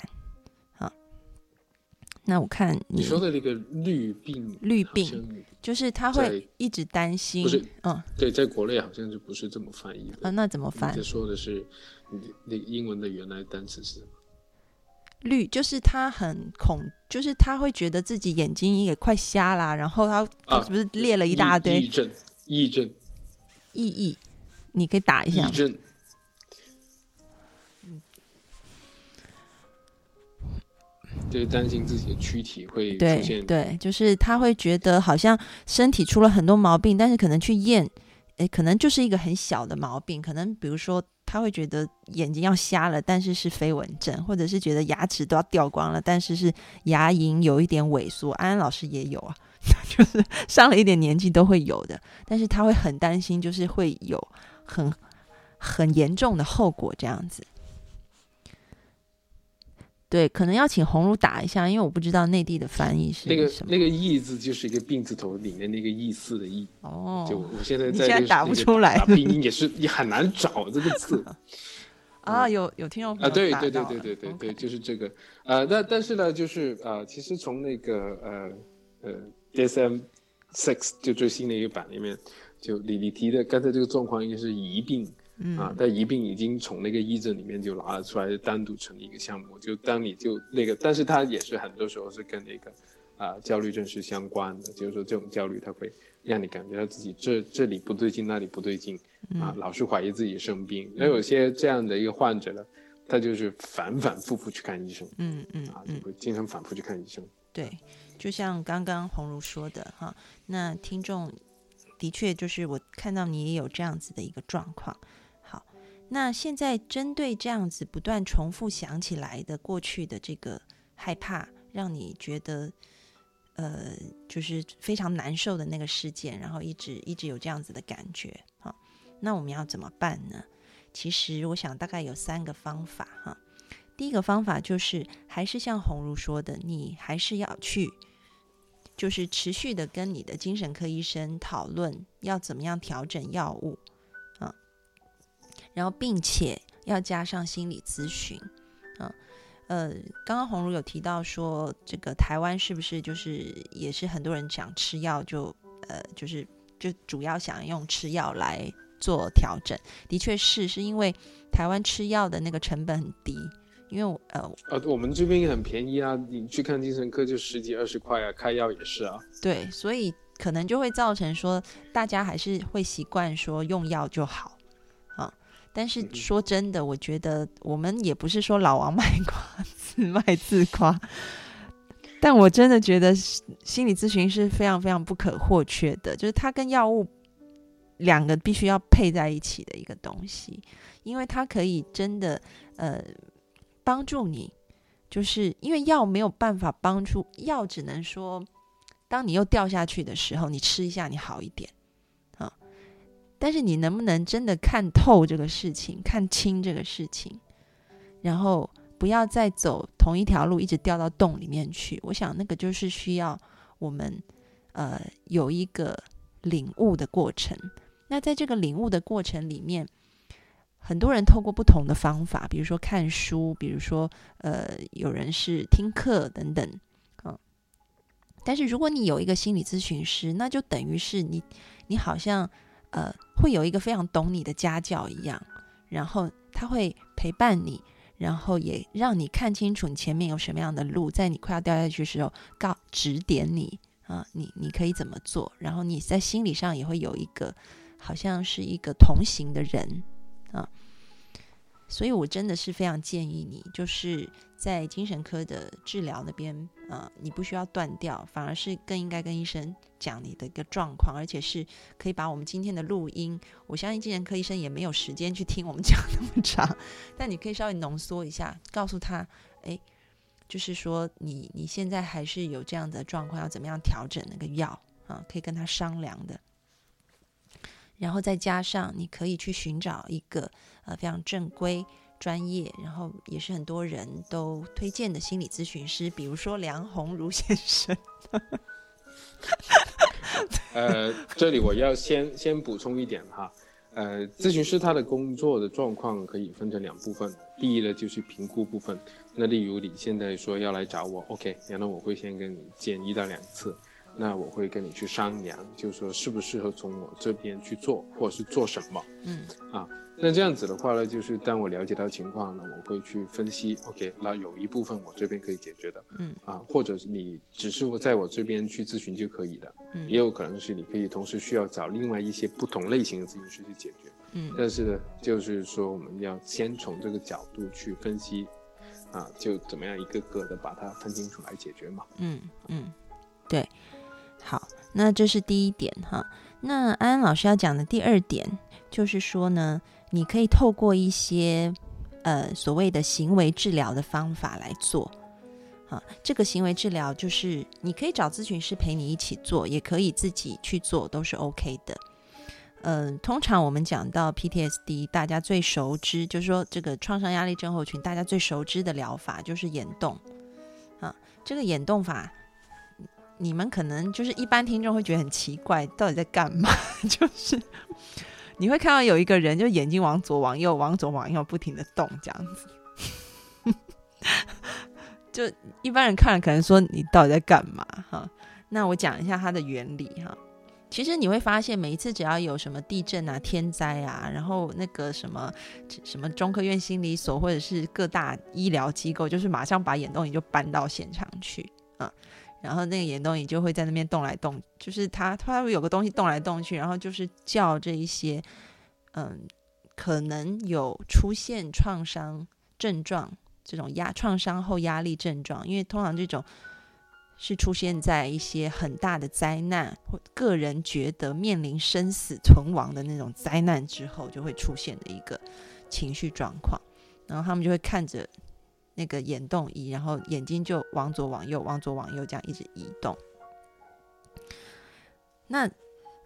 那我看你说的那个绿病，绿病就是他会一直担心不是，嗯对，在国内好像就不是这么翻译的？啊，那怎么翻你？说的是你那个英文的原来单词是什么？绿就是他很恐，就是他会觉得自己眼睛也快瞎啦，然后他是不是列了一大抑堆抑症，抑症，意义？你可以打一下抑。症。就是担心自己的躯体会出对现对，就是他会觉得好像身体出了很多毛病，但是可能去验，诶，可能就是一个很小的毛病，可能比如说他会觉得眼睛要瞎了，但是是飞蚊症，或者是觉得牙齿都要掉光了，但是是牙龈有一点萎缩。安安老师也有啊，[laughs] 就是上了一点年纪都会有的，但是他会很担心，就是会有很很严重的后果这样子。对，可能要请红茹打一下，因为我不知道内地的翻译是那个什么。那个“义”字，就是一个病字头里面那个“义字”的“义”。哦，就我现在在那个现在打不出来打拼音也是也很难找这个字 [laughs] 啊，有有听众朋啊。友对对对对对对对，就是这个。呃，那但是呢，就是呃，其实从那个呃呃 DSM Six 就最新的一个版里面，就李李提的刚才这个状况应该是疑病。嗯啊，但一病已经从那个医诊里面就拿了出来，单独成立一个项目。就当你就那个，但是它也是很多时候是跟那个啊、焦虑症是相关的，就是说这种焦虑它会让你感觉到自己这这里不对劲，那里不对劲啊，老是怀疑自己生病。那有些这样的一个患者呢，他就是反反复复去看医生嗯嗯啊，就嗯，会经常反复去看医生。对，就像刚刚红茹说的哈，那听众的确就是我看到你也有这样子的一个状况。那现在针对这样子不断重复想起来的过去的这个害怕，让你觉得呃就是非常难受的那个事件，然后一直一直有这样子的感觉，好，那我们要怎么办呢？其实我想大概有三个方法哈。第一个方法就是，还是像红茹说的，你还是要去，就是持续的跟你的精神科医生讨论要怎么样调整药物，然后并且要加上心理咨询啊。呃，刚刚红茹有提到说，这个台湾是不是就是也是很多人想吃药就呃就是就主要想用吃药来做调整？的确是，是因为台湾吃药的那个成本很低。因为我呃，啊，我们这边也很便宜啊，你去看精神科就十几二十块啊，开药也是啊。对，所以可能就会造成说，大家还是会习惯说用药就好啊。但是说真的，我觉得我们也不是说老王卖瓜，自 [laughs] 卖自夸。但我真的觉得心理咨询是非常非常不可或缺的，就是它跟药物两个必须要配在一起的一个东西，因为它可以真的呃帮助你，就是因为药没有办法帮助，药只能说，当你又掉下去的时候，你吃一下你好一点啊，但是你能不能真的看透这个事情，看清这个事情，然后不要再走同一条路，一直掉到洞里面去？我想那个就是需要我们呃有一个领悟的过程。那在这个领悟的过程里面，很多人透过不同的方法，比如说看书，比如说呃有人是听课等等，嗯。但是如果你有一个心理咨询师，那就等于是你你好像呃会有一个非常懂你的家教一样，然后他会陪伴你。然后也让你看清楚你前面有什么样的路，在你快要掉下去的时候，告指点你啊，你你可以怎么做？然后你在心理上也会有一个，好像是一个同行的人啊。所以，我真的是非常建议你，就是在精神科的治疗那边，呃，你不需要断掉，反而是更应该跟医生讲你的一个状况，而且是可以把我们今天的录音，我相信精神科医生也没有时间去听我们 [laughs] 讲那么长，但你可以稍微浓缩一下，告诉他，哎，就是说你你现在还是有这样的状况，要怎么样调整那个药啊，可以跟他商量的。然后再加上，你可以去寻找一个呃非常正规、专业，然后也是很多人都推荐的心理咨询师，比如说梁鸿儒先生。[laughs] 呃，这里我要先先补充一点哈，呃，咨询师他的工作的状况可以分成两部分，第一呢就是评估部分，那例如你现在说要来找我，OK，然后我会先跟你见一到两次。那我会跟你去商量，就是说适不适合从我这边去做，或者是做什么。嗯，啊，那这样子的话呢，就是当我了解到情况呢，我会去分析。OK，那有一部分我这边可以解决的。嗯，啊，或者你只是在我这边去咨询就可以的。嗯，也有可能是你可以同时需要找另外一些不同类型的咨询师去解决。嗯，但是呢，就是说我们要先从这个角度去分析，啊，就怎么样一个个的把它分清楚来解决嘛。嗯嗯，对。好，那这是第一点哈。那安安老师要讲的第二点就是说呢，你可以透过一些呃所谓的行为治疗的方法来做。啊，这个行为治疗就是你可以找咨询师陪你一起做，也可以自己去做，都是 OK 的。嗯，通常我们讲到 PTSD，大家最熟知就是说这个创伤压力症候群，大家最熟知的疗法就是眼动。啊，这个眼动法。你们可能就是一般听众会觉得很奇怪，到底在干嘛？[laughs] 就是你会看到有一个人，就眼睛往左、往右、往左、往右不停的动，这样子。[laughs] 就一般人看了可能说你到底在干嘛？哈，那我讲一下它的原理哈。其实你会发现，每一次只要有什么地震啊、天灾啊，然后那个什么什么中科院心理所或者是各大医疗机构，就是马上把眼动仪就搬到现场去。然后那个眼动仪就会在那边动来动，就是它它会有个东西动来动去，然后就是叫这一些，嗯，可能有出现创伤症状这种压创伤后压力症状，因为通常这种是出现在一些很大的灾难或个人觉得面临生死存亡的那种灾难之后就会出现的一个情绪状况，然后他们就会看着。那个眼动仪，然后眼睛就往左往右，往左往右这样一直移动。那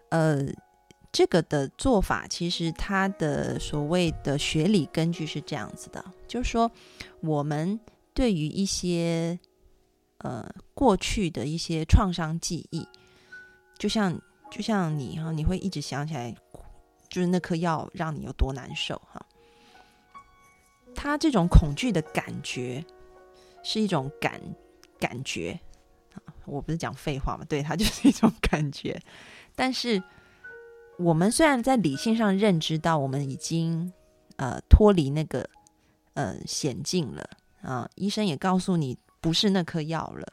呃，这个的做法其实它的所谓的学理根据是这样子的，就是说我们对于一些呃过去的一些创伤记忆，就像就像你哈，你会一直想起来，就是那颗药让你有多难受哈。他这种恐惧的感觉是一种感感觉我不是讲废话嘛？对，他就是一种感觉。但是我们虽然在理性上认知到我们已经呃脱离那个呃险境了啊，医生也告诉你不是那颗药了，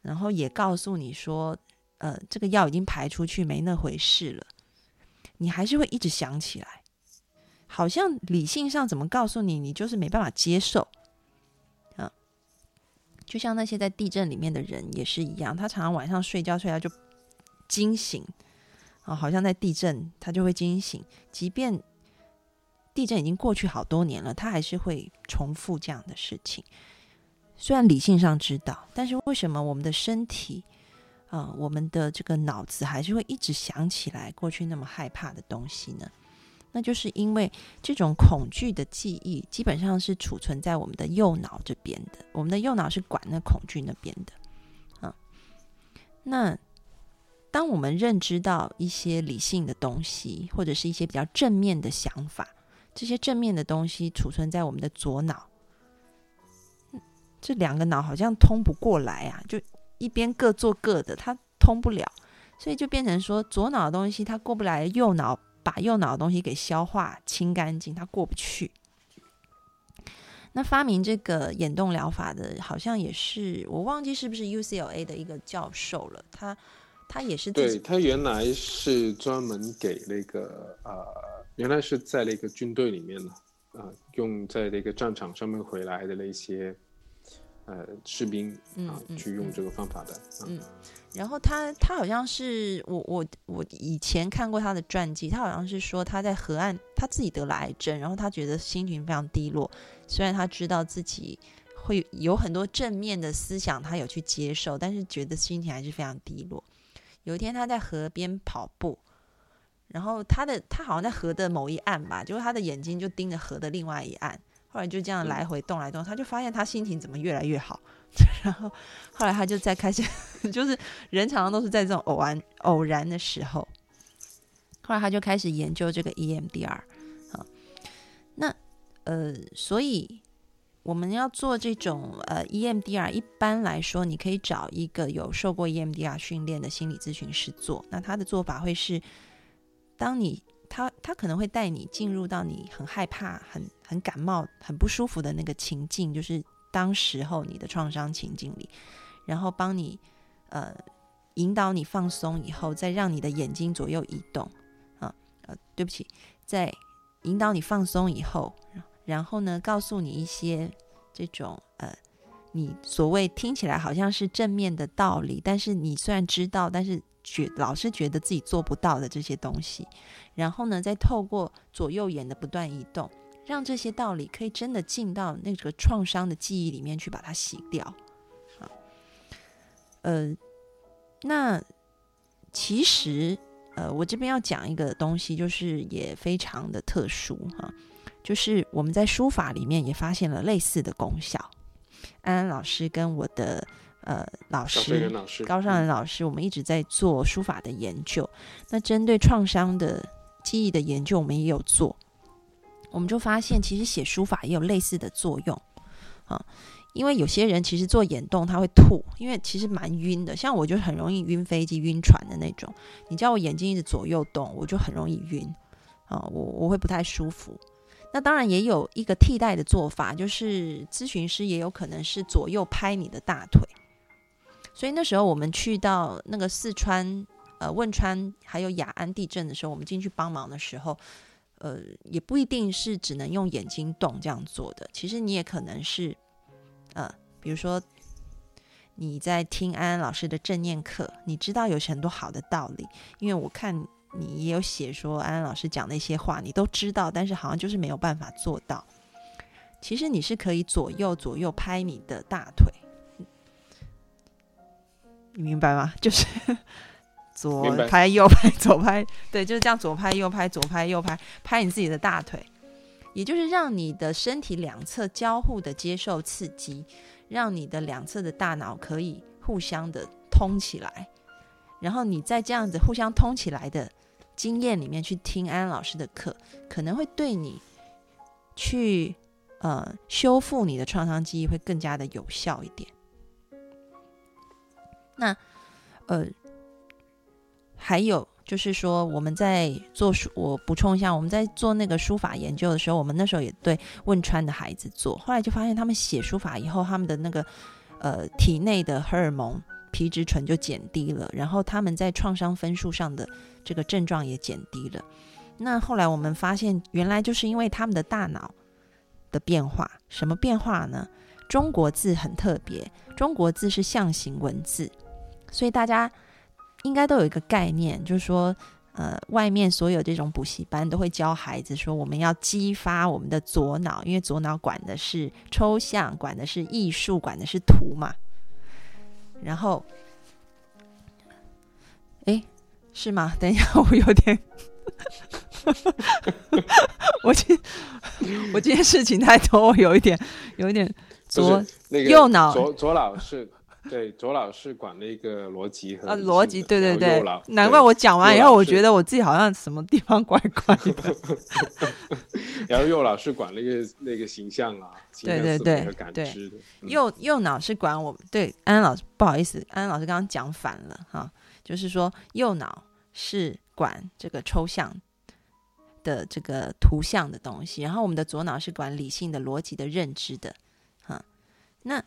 然后也告诉你说呃这个药已经排出去没那回事了，你还是会一直想起来。好像理性上怎么告诉你，你就是没办法接受啊？就像那些在地震里面的人也是一样，他常常晚上睡觉睡觉就惊醒啊，好像在地震他就会惊醒，即便地震已经过去好多年了，他还是会重复这样的事情。虽然理性上知道，但是为什么我们的身体啊，我们的这个脑子还是会一直想起来过去那么害怕的东西呢？那就是因为这种恐惧的记忆基本上是储存在我们的右脑这边的，我们的右脑是管那恐惧那边的，啊，那当我们认知到一些理性的东西，或者是一些比较正面的想法，这些正面的东西储存在我们的左脑，这两个脑好像通不过来啊，就一边各做各的，它通不了，所以就变成说左脑的东西它过不来，右脑把右脑的东西给消化清干净，它过不去。那发明这个眼动疗法的，好像也是我忘记是不是 UCLA 的一个教授了。他他也是对他原来是专门给那个呃，原来是在那个军队里面呢，啊，用在那个战场上面回来的那些呃士兵啊，去用这个方法的。嗯，然后他他好像是我我我以前看过他的传记，他好像是说他在河岸他自己得了癌症，然后他觉得心情非常低落。虽然他知道自己会有很多正面的思想，他有去接受，但是觉得心情还是非常低落。有一天他在河边跑步，然后他的他好像在河的某一岸吧，就是他的眼睛就盯着河的另外一岸，后来就这样来回动来动，他就发现他心情怎么越来越好。[laughs] 然后后来他就在开始，[laughs] 就是人常常都是在这种偶然偶然的时候，后来他就开始研究这个 EMDR 啊，那。呃，所以我们要做这种呃 EMDR，一般来说，你可以找一个有受过 EMDR 训练的心理咨询师做。那他的做法会是，当你他他可能会带你进入到你很害怕、很很感冒、很不舒服的那个情境，就是当时候你的创伤情境里，然后帮你呃引导你放松以后，再让你的眼睛左右移动啊呃，对不起，在引导你放松以后。然后呢，告诉你一些这种呃，你所谓听起来好像是正面的道理，但是你虽然知道，但是觉老是觉得自己做不到的这些东西。然后呢，再透过左右眼的不断移动，让这些道理可以真的进到那个创伤的记忆里面去，把它洗掉。啊，呃，那其实呃，我这边要讲一个东西，就是也非常的特殊哈。就是我们在书法里面也发现了类似的功效。安安老师跟我的呃老师高尚仁老师，我们一直在做书法的研究。那针对创伤的记忆的研究，我们也有做。我们就发现，其实写书法也有类似的作用啊。因为有些人其实做眼动他会吐，因为其实蛮晕的。像我就很容易晕飞机、晕船的那种。你叫我眼睛一直左右动，我就很容易晕啊，我我会不太舒服。那当然也有一个替代的做法，就是咨询师也有可能是左右拍你的大腿。所以那时候我们去到那个四川、呃汶川还有雅安地震的时候，我们进去帮忙的时候，呃，也不一定是只能用眼睛动这样做的。其实你也可能是，呃，比如说你在听安安老师的正念课，你知道有很多好的道理，因为我看。你也有写说安安老师讲那些话，你都知道，但是好像就是没有办法做到。其实你是可以左右左右拍你的大腿，你明白吗？就是左拍右拍左拍，对，就是这样左拍右拍左拍右拍，拍你自己的大腿，也就是让你的身体两侧交互的接受刺激，让你的两侧的大脑可以互相的通起来，然后你在这样子互相通起来的。经验里面去听安安老师的课，可能会对你去呃修复你的创伤记忆会更加的有效一点。那呃还有就是说，我们在做书，我补充一下，我们在做那个书法研究的时候，我们那时候也对汶川的孩子做，后来就发现他们写书法以后，他们的那个呃体内的荷尔蒙。皮质醇就减低了，然后他们在创伤分数上的这个症状也减低了。那后来我们发现，原来就是因为他们的大脑的变化。什么变化呢？中国字很特别，中国字是象形文字，所以大家应该都有一个概念，就是说，呃，外面所有这种补习班都会教孩子说，我们要激发我们的左脑，因为左脑管的是抽象，管的是艺术，管的是图嘛。然后，哎，是吗？等一下，我有点，[laughs] 我今我今天事情太多，我有一点，有一点左右脑左左脑是对，左脑是管那个逻辑和啊，逻辑，对对对难怪我讲完以后，我觉得我自己好像什么地方怪 [laughs] 怪的。然后右脑是管那个那个形象啊，对对对感对知的。嗯右右脑是管我们，对安安老师，不好意思，安安老师刚刚讲反了哈，就是说右脑是管这个抽象的这个图像的东西，然后我们的左脑是管理性的、逻辑的认知的，哈。那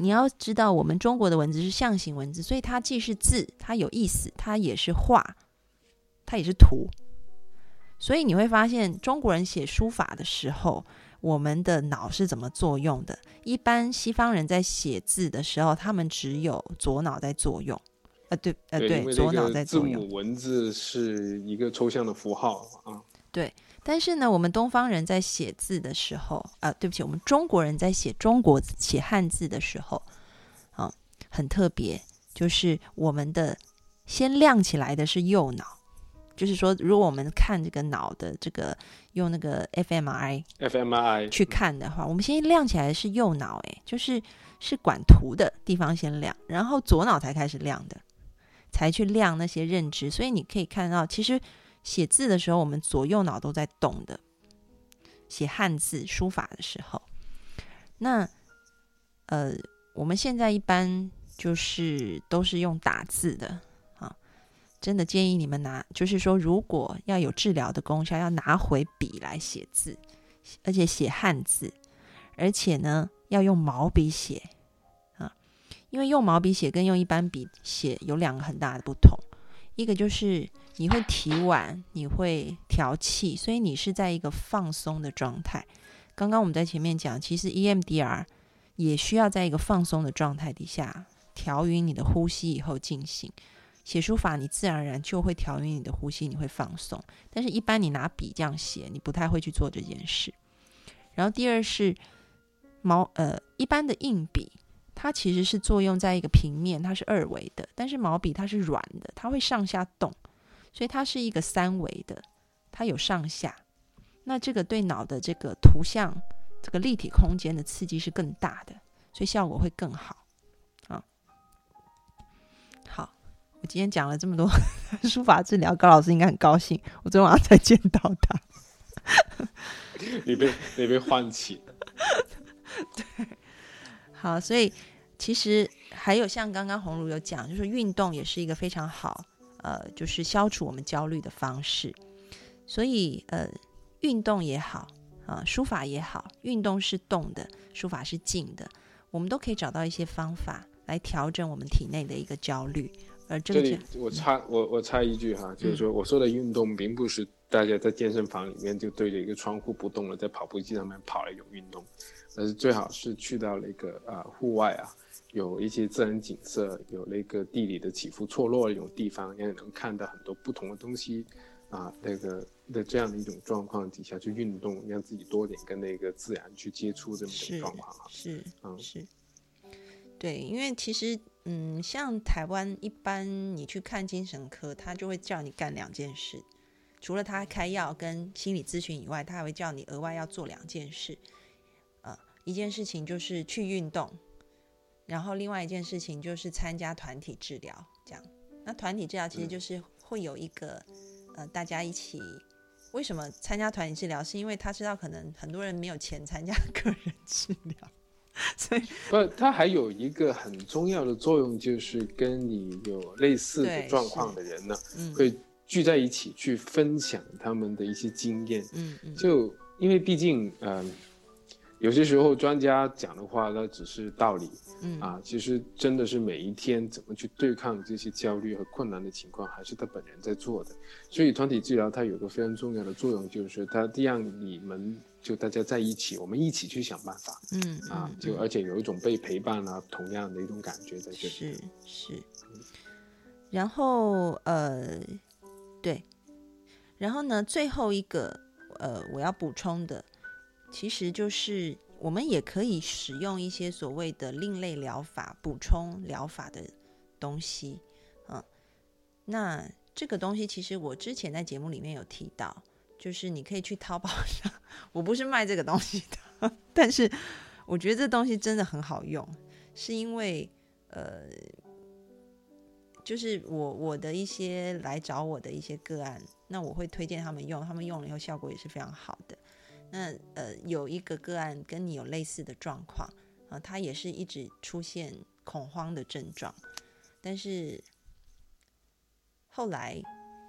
你要知道，我们中国的文字是象形文字，所以它既是字，它有意思，它也是画，它也是图。所以你会发现，中国人写书法的时候，我们的脑是怎么作用的？一般西方人在写字的时候，他们只有左脑在作用，呃，对，呃，对，左脑在作用。母文字是一个抽象的符号啊。但是呢，我们东方人在写字的时候，啊，对不起，我们中国人在写中国写汉字的时候，啊，很特别，就是我们的先亮起来的是右脑，就是说，如果我们看这个脑的这个用那个 fMRI fMRI 去看的话，我们先亮起来的是右脑，诶，就是是管图的地方先亮，然后左脑才开始亮的，才去亮那些认知。所以你可以看到，其实写字的时候，我们左右脑都在动的。写汉字书法的时候，那呃，我们现在一般就是都是用打字的啊。真的建议你们拿，就是说，如果要有治疗的功效，要拿回笔来写字，而且写汉字，而且呢，要用毛笔写啊，因为用毛笔写跟用一般笔写有两个很大的不同，一个就是你会提腕，你会调气，所以你是在一个放松的状态。刚刚我们在前面讲，其实 EMDR 也需要在一个放松的状态底下调匀你的呼吸以后进行。写书法，你自然而然就会调匀你的呼吸，你会放松。但是，一般你拿笔这样写，你不太会去做这件事。然后，第二是毛呃，一般的硬笔，它其实是作用在一个平面，它是二维的；但是毛笔它是软的，它会上下动，所以它是一个三维的，它有上下。那这个对脑的这个图像、这个立体空间的刺激是更大的，所以效果会更好。啊好，我今天讲了这么多 [laughs] 书法治疗，高老师应该很高兴。我昨天晚上才见到他。[laughs] 你被你被唤起对。好，所以其实还有像刚刚红茹有讲，就是运动也是一个非常好，呃，就是消除我们焦虑的方式。所以呃，运动也好啊、书法也好，运动是动的，书法是静的，我们都可以找到一些方法来调整我们体内的一个焦虑。而这这里个我插我我插一句哈，就是说我说的运动，并不是大家在健身房里面就对着一个窗户不动了，在跑步机上面跑了一种运动，而是最好是去到那个啊、户外啊，有一些自然景色，有那个地理的起伏错落的一种地方，让你能看到很多不同的东西啊，那个的这样的一种状况底下去运动，让自己多点跟那个自然去接触这么一种状况啊。是嗯是，对，因为其实嗯，像台湾一般你去看精神科，他就会叫你干两件事，除了他开药跟心理咨询以外，他还会叫你额外要做两件事，呃，一件事情就是去运动，然后另外一件事情就是参加团体治疗，这样。那团体治疗其实嗯就是会有一个、呃，大家一起。为什么参加团体治疗？是因为他知道可能很多人没有钱参加 [laughs] 个人治疗，所以不，它还有一个很重要的作用，就是跟你有类似的状况的人呢，嗯会聚在一起去分享他们的一些经验。嗯嗯，就因为毕竟，嗯、有些时候专家讲的话，那只是道理嗯啊，其实真的是每一天怎么去对抗这些焦虑和困难的情况，还是他本人在做的。所以团体治疗它有个非常重要的作用，就是它让你们就大家在一起，我们一起去想办法。嗯啊嗯，就而且有一种被陪伴啊，同样的一种感觉在这里。是是，然后呃，对，然后呢，最后一个呃，我要补充的，其实就是我们也可以使用一些所谓的另类疗法、补充疗法的东西，嗯，那这个东西其实我之前在节目里面有提到，就是你可以去淘宝上，[laughs] 我不是卖这个东西的，[laughs] 但是我觉得这东西真的很好用，是因为呃，就是我我的一些来找我的一些个案，那我会推荐他们用，他们用了以后效果也是非常好的。那呃，有一个个案跟你有类似的状况啊，他也是一直出现恐慌的症状，但是后来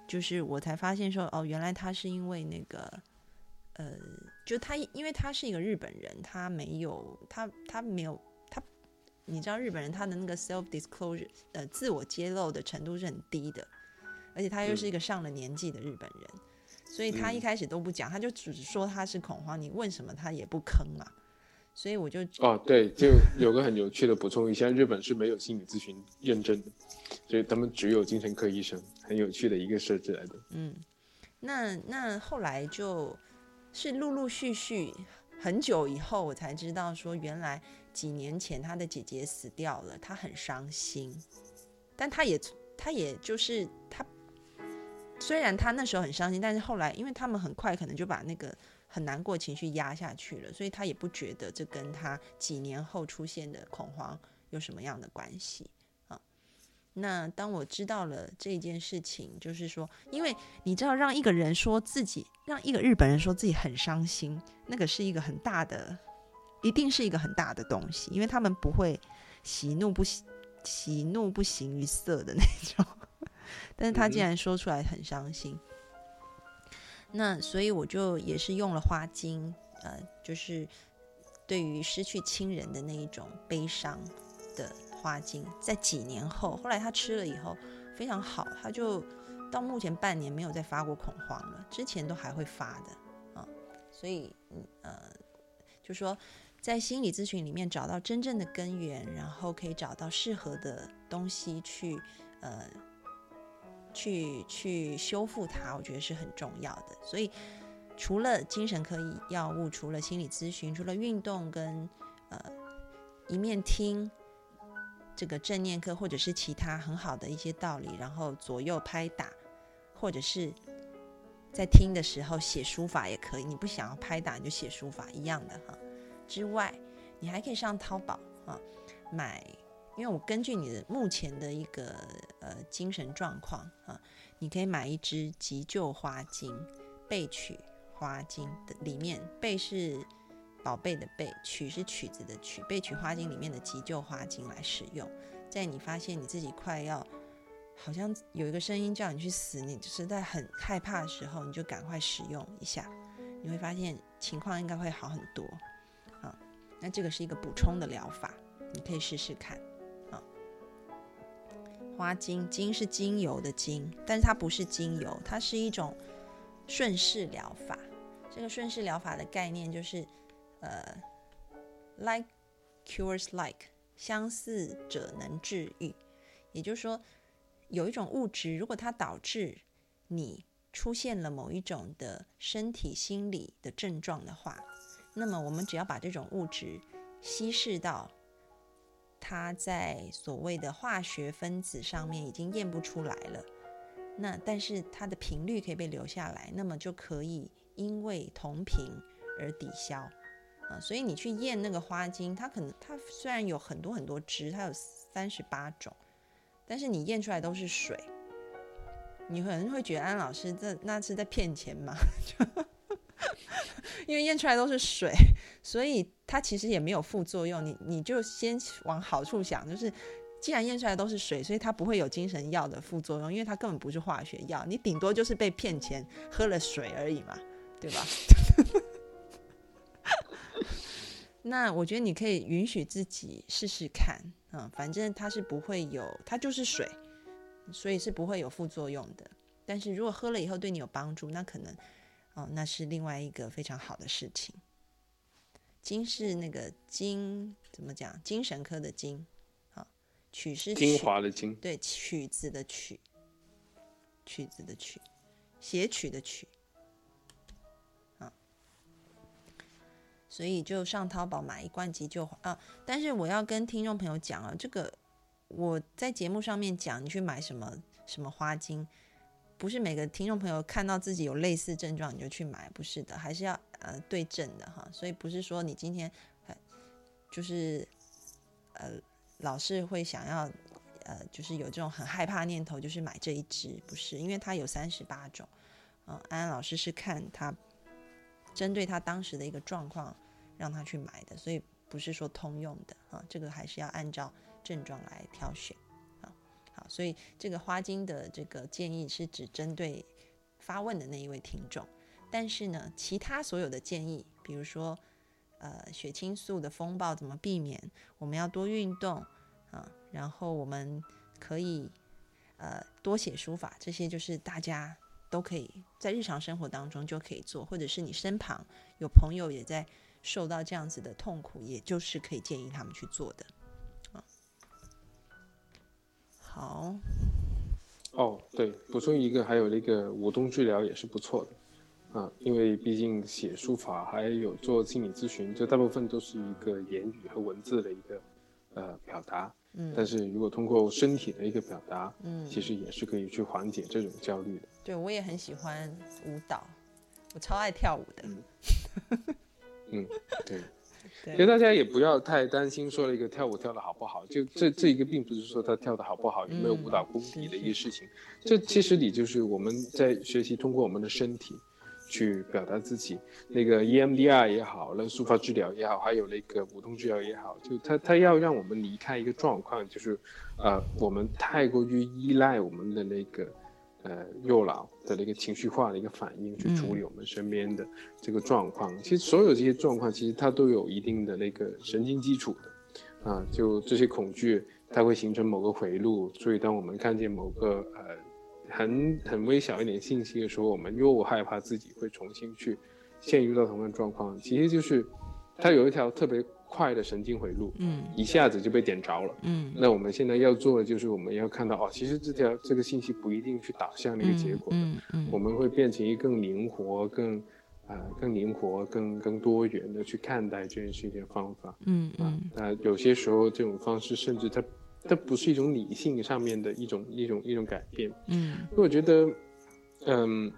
就是我才发现说，哦，原来他是因为那个呃，就他因为他是一个日本人，他没有他他没有他，你知道日本人他的那个 self disclosure 呃自我揭露的程度是很低的，而且他又是一个上了年纪的日本人。所以他一开始都不讲，他就只说他是恐慌。你问什么他也不吭嘛。所以我就哦，对，就有个很有趣的补充一下，日本是没有心理咨询认证的，所以他们只有精神科医生，很有趣的一个设置来的。嗯，那那后来就是陆陆续续很久以后，我才知道说，原来几年前他的姐姐死掉了，他很伤心，但他也他也就是他。虽然他那时候很伤心，但是后来，因为他们很快可能就把那个很难过情绪压下去了，所以他也不觉得这跟他几年后出现的恐慌有什么样的关系啊。那当我知道了这件事情，就是说，因为你知道，让一个人说自己，让一个日本人说自己很伤心，那个是一个很大的，一定是一个很大的东西，因为他们不会喜怒不喜喜怒不形于色的那种。[laughs] 但是他竟然说出来很伤心，那所以我就也是用了花精，呃，就是对于失去亲人的那一种悲伤的花精，在几年后，后来他吃了以后非常好，他就到目前半年没有再发过恐慌了，之前都还会发的啊，所以呃，就说在心理咨询里面找到真正的根源，然后可以找到适合的东西去呃。去去修复它，我觉得是很重要的。所以，除了精神科药物，除了心理咨询，除了运动跟呃一面听这个正念课，或者是其他很好的一些道理，然后左右拍打，或者是在听的时候写书法也可以。你不想要拍打，你就写书法一样的哈。之外，你还可以上淘宝啊买。因为我根据你的目前的一个呃精神状况啊，你可以买一支急救花精，贝曲花精的里面，贝是宝贝的贝，曲是曲子的曲，贝曲花精里面的急救花精来使用。在你发现你自己快要好像有一个声音叫你去死，你实在很害怕的时候，你就赶快使用一下，你会发现情况应该会好很多啊。那这个是一个补充的疗法，你可以试试看。花精，精是精油的精，但是它不是精油，它是一种顺势疗法。这个顺势疗法的概念就是，呃，like cures like，相似者能治愈。也就是说，有一种物质，如果它导致你出现了某一种的身体、心理的症状的话，那么我们只要把这种物质稀释到。它在所谓的化学分子上面已经验不出来了，那但是它的频率可以被留下来，那么就可以因为同频而抵消啊。所以你去验那个花精，它可能它虽然有很多很多支，它有三十八种，但是你验出来都是水，你可能会觉得安老师这那是在骗钱吗？[laughs] [laughs] 因为验出来都是水，[laughs] 所以它其实也没有副作用。你你就先往好处想，就是既然验出来都是水，所以它不会有精神药的副作用，因为它根本不是化学药，你顶多就是被骗钱喝了水而已嘛，对吧？[laughs] 那我觉得你可以允许自己试试看，嗯，反正它是不会有，它就是水，所以是不会有副作用的。但是如果喝了以后对你有帮助，那可能。哦，那是另外一个非常好的事情。精是那个精，怎么讲？精神科的精，啊，曲是精华的精，对，曲子的曲，曲子的曲，写曲的曲，啊，所以就上淘宝买一罐急救啊。但是我要跟听众朋友讲啊，这个我在节目上面讲，你去买什么什么花精。不是每个听众朋友看到自己有类似症状你就去买，不是的，还是要呃对症的哈。所以不是说你今天就是呃老是会想要，呃，就是有这种很害怕念头，就是买这一支，不是，因为它有三十八种，嗯，安安老师是看他针对他当时的一个状况让他去买的，所以不是说通用的啊，这个还是要按照症状来挑选。所以这个花精的这个建议是只针对发问的那一位听众，但是呢，其他所有的建议，比如说。呃，血清素的风暴怎么避免？我们要多运动啊，然后我们可以呃多写书法，这些就是大家都可以在日常生活当中就可以做，或者是你身旁有朋友也在受到这样子的痛苦，也就是可以建议他们去做的。好，哦，对，补充一个，还有那个舞动治疗也是不错的。啊，因为毕竟写书法还有做心理咨询，这大部分都是一个言语和文字的一个呃表达。嗯，但是如果通过身体的一个表达，嗯，其实也是可以去缓解这种焦虑的。对，我也很喜欢舞蹈，我超爱跳舞的。嗯，对。其实大家也不要太担心，说了一个跳舞跳的好不好，就这这一个并不是说他跳的好不好，有没有舞蹈功底的一个事情。这其实你就是我们在学习，通过我们的身体。去表达自己，那个 EMDR 也好，那个书法治疗也好，还有那个舞动治疗也好，就他他要让我们离开一个状况，就是，呃，我们太过于依赖我们的那个，呃，右脑的那个情绪化的一个反应去处理我们身边的这个状况。其实所有这些状况，其实它都有一定的那个神经基础的，啊，就这些恐惧，它会形成某个回路，所以当我们看见某个呃。很很微小一点信息的时候，我们又害怕自己会重新去陷入到同样状况。其实就是它有一条特别快的神经回路，嗯，一下子就被点着了，嗯。那我们现在要做的就是我们要看到哦，其实这条这个信息不一定去导向那个结果的，嗯嗯。我们会变成一个更灵活、更啊更灵活、更更多元的去看待这件事情的方法，嗯嗯。那有些时候这种方式甚至它。它不是一种理性上面的一种一种一种改变，嗯，我觉得，嗯，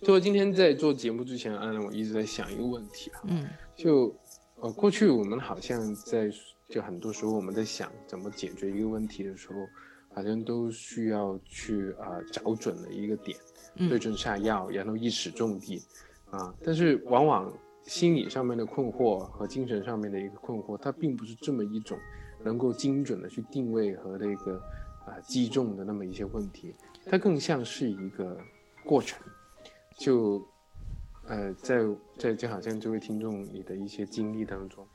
就我今天在做节目之前，安我一直在想一个问题啊，嗯，就呃，过去我们好像在就很多时候我们在想怎么解决一个问题的时候，好像都需要去啊找准了一个点，对症下药，然后一矢中的，啊，但是往往心理上面的困惑和精神上面的一个困惑，它并不是这么一种。能够精准的去定位和那个啊击中的那么一些问题，它更像是一个过程，就呃在在就好像这位听众你的一些经历当中，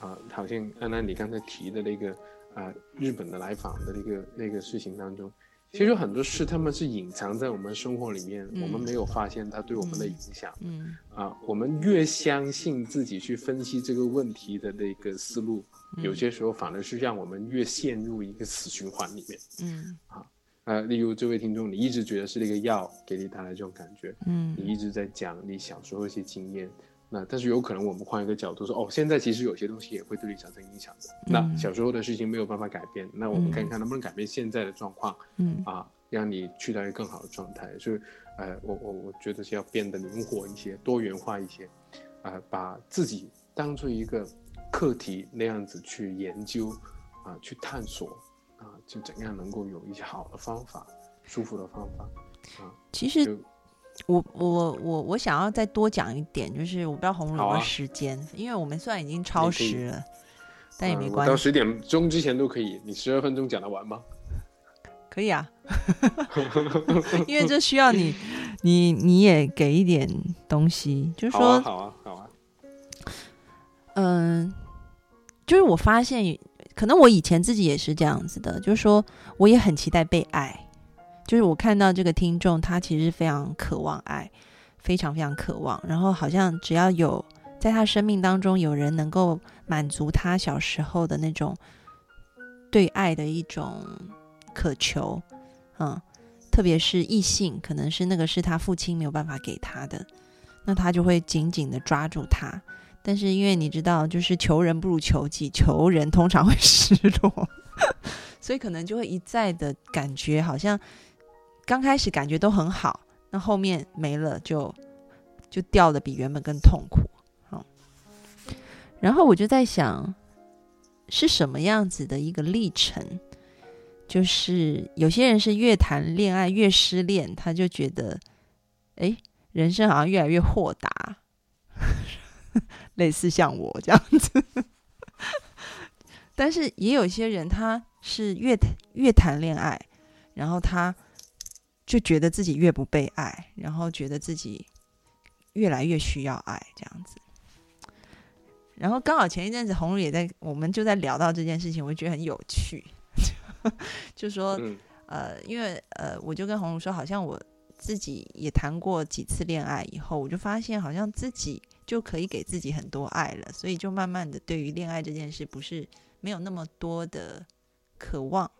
啊，好像安安你刚才提的那个啊日本的来访的那个那个事情当中。其实很多事他们是隐藏在我们生活里面，我们没有发现它对我们的影响。嗯啊，我们越相信自己去分析这个问题的那个思路，有些时候反而是让我们越陷入一个死循环里面。嗯啊呃，例如这位听众，你一直觉得是那个药给你带来这种感觉。嗯，你一直在讲你小时候一些经验。那但是有可能我们换一个角度说，哦，现在其实有些东西也会对你产生影响的。那小时候的事情没有办法改变，那我们看看能不能改变现在的状况，嗯啊，让你去到一个更好的状态。所以，呃，我我我觉得是要变得灵活一些，多元化一些，啊，把自己当做一个课题那样子去研究，啊，去探索，啊，就怎样能够有一些好的方法，舒服的方法，啊，其实。我我我我想要再多讲一点，就是我不知道红有没有时间，因为我们虽然已经超时了，但也没关系。到十点钟之前都可以，你十二分钟讲得完吗？[laughs] 可以啊，[laughs] 因为这需要你，你你也给一点东西，就是说，好啊，好啊，嗯，就是我发现，可能我以前自己也是这样子的，就是说，我也很期待被爱。就是我看到这个听众，他其实非常渴望爱，非常非常渴望。然后好像只要有在他生命当中有人能够满足他小时候的那种对爱的一种渴求，嗯，特别是异性，可能是那个是他父亲没有办法给他的，那他就会紧紧的抓住他。但是因为你知道，就是求人不如求己，求人通常会 [laughs] 失落，[laughs] 所以可能就会一再的感觉好像。刚开始感觉都很好，那后面没了就就掉的比原本更痛苦。好，然后我就在想，是什么样子的一个历程？就是有些人是越谈恋爱越失恋，他就觉得，哎，人生好像越来越豁达，[laughs] 类似像我这样子。[laughs] 但是也有些人，他是越越谈恋爱，然后他就觉得自己越不被爱，然后觉得自己越来越需要爱这样子。然后刚好前一阵子红茹也在，我们就在聊到这件事情，我觉得很有趣，[laughs] 就说呃，因为呃，我就跟红茹说，好像我自己也谈过几次恋爱以后，我就发现好像自己就可以给自己很多爱了，所以就慢慢的对于恋爱这件事不是。没有那么多的渴望，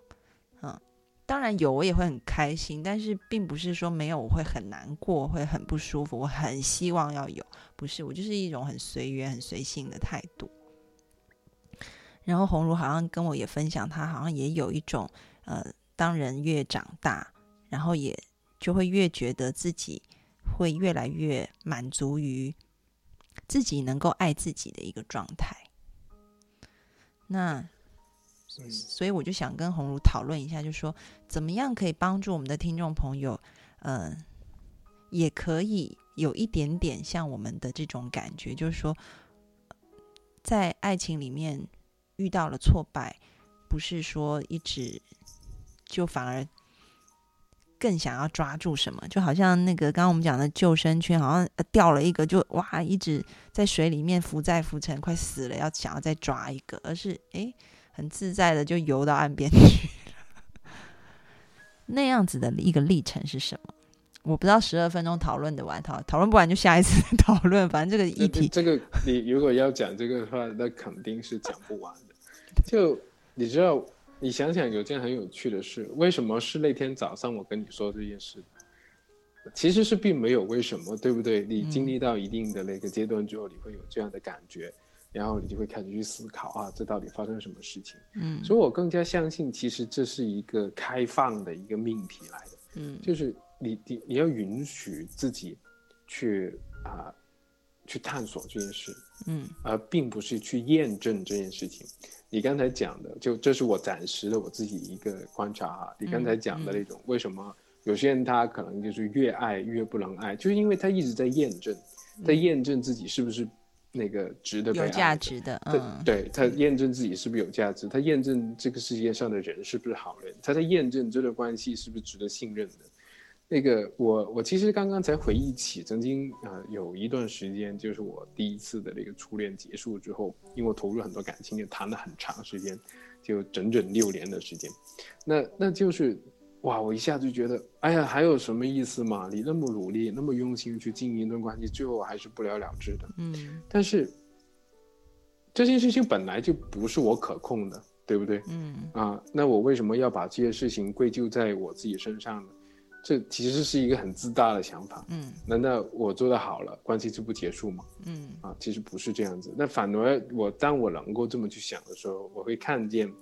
嗯，当然有，我也会很开心，但是并不是说没有我会很难过，会很不舒服。我很希望要有，不是我就是一种很随缘、很随性的态度。然后红茹好像跟我也分享，她好像也有一种，呃，当人越长大，然后也就会越觉得自己会越来越满足于自己能够爱自己的一个状态。那，所以我就想跟红茹讨论一下，就是说怎么样可以帮助我们的听众朋友，嗯，也可以有一点点像我们的这种感觉，就是说，在爱情里面遇到了挫败，不是说一直就反而更想要抓住什么，就好像那个刚刚我们讲的救生圈，好像掉了一个，就哇一直。在水里面浮在浮沉，快死了，要想要再抓一个，而是哎，很自在的就游到岸边去了。[laughs] 那样子的一个历程是什么？我不知道十二分钟讨论的完，讨讨论不完就下一次讨论。反正这个议题，这个你如果要讲这个的话，那肯定是讲不完的。[laughs] 就你知道，你想想，有件很有趣的事，为什么是那天早上我跟你说这件事？其实是并没有为什么，对不对？你经历到一定的那个阶段之后，你会有这样的感觉，然后你就会开始去思考啊，这到底发生什么事情？嗯，所以我更加相信，其实这是一个开放的一个命题来的。嗯，就是你你你要允许自己去啊去探索这件事，嗯，而并不是去验证这件事情。你刚才讲的，就这是我暂时的我自己一个观察哈。你刚才讲的那种为什么？有些人他可能就是越爱越不能爱，就是因为他一直在验证，在验证自己是不是那个值得有价值的，嗯，对他验证自己是不是有价值，他验证这个世界上的人是不是好人，他在验证这段关系是不是值得信任的。那个我我其实刚刚才回忆起，曾经啊有一段时间，就是我第一次的这个初恋结束之后，因为我投入很多感情，也谈了很长时间，就整整六年的时间，那那就是。哇！我一下就觉得，哎呀，还有什么意思嘛？你那么努力，那么用心去经营一段关系，最后还是不了了之的。嗯。但是这件事情本来就不是我可控的，对不对？嗯。啊，那我为什么要把这些事情归咎在我自己身上呢？这其实是一个很自大的想法。嗯。难道我做的好了，关系就不结束吗？嗯。啊，其实不是这样子。那反而我当我能够这么去想的时候，我会看见。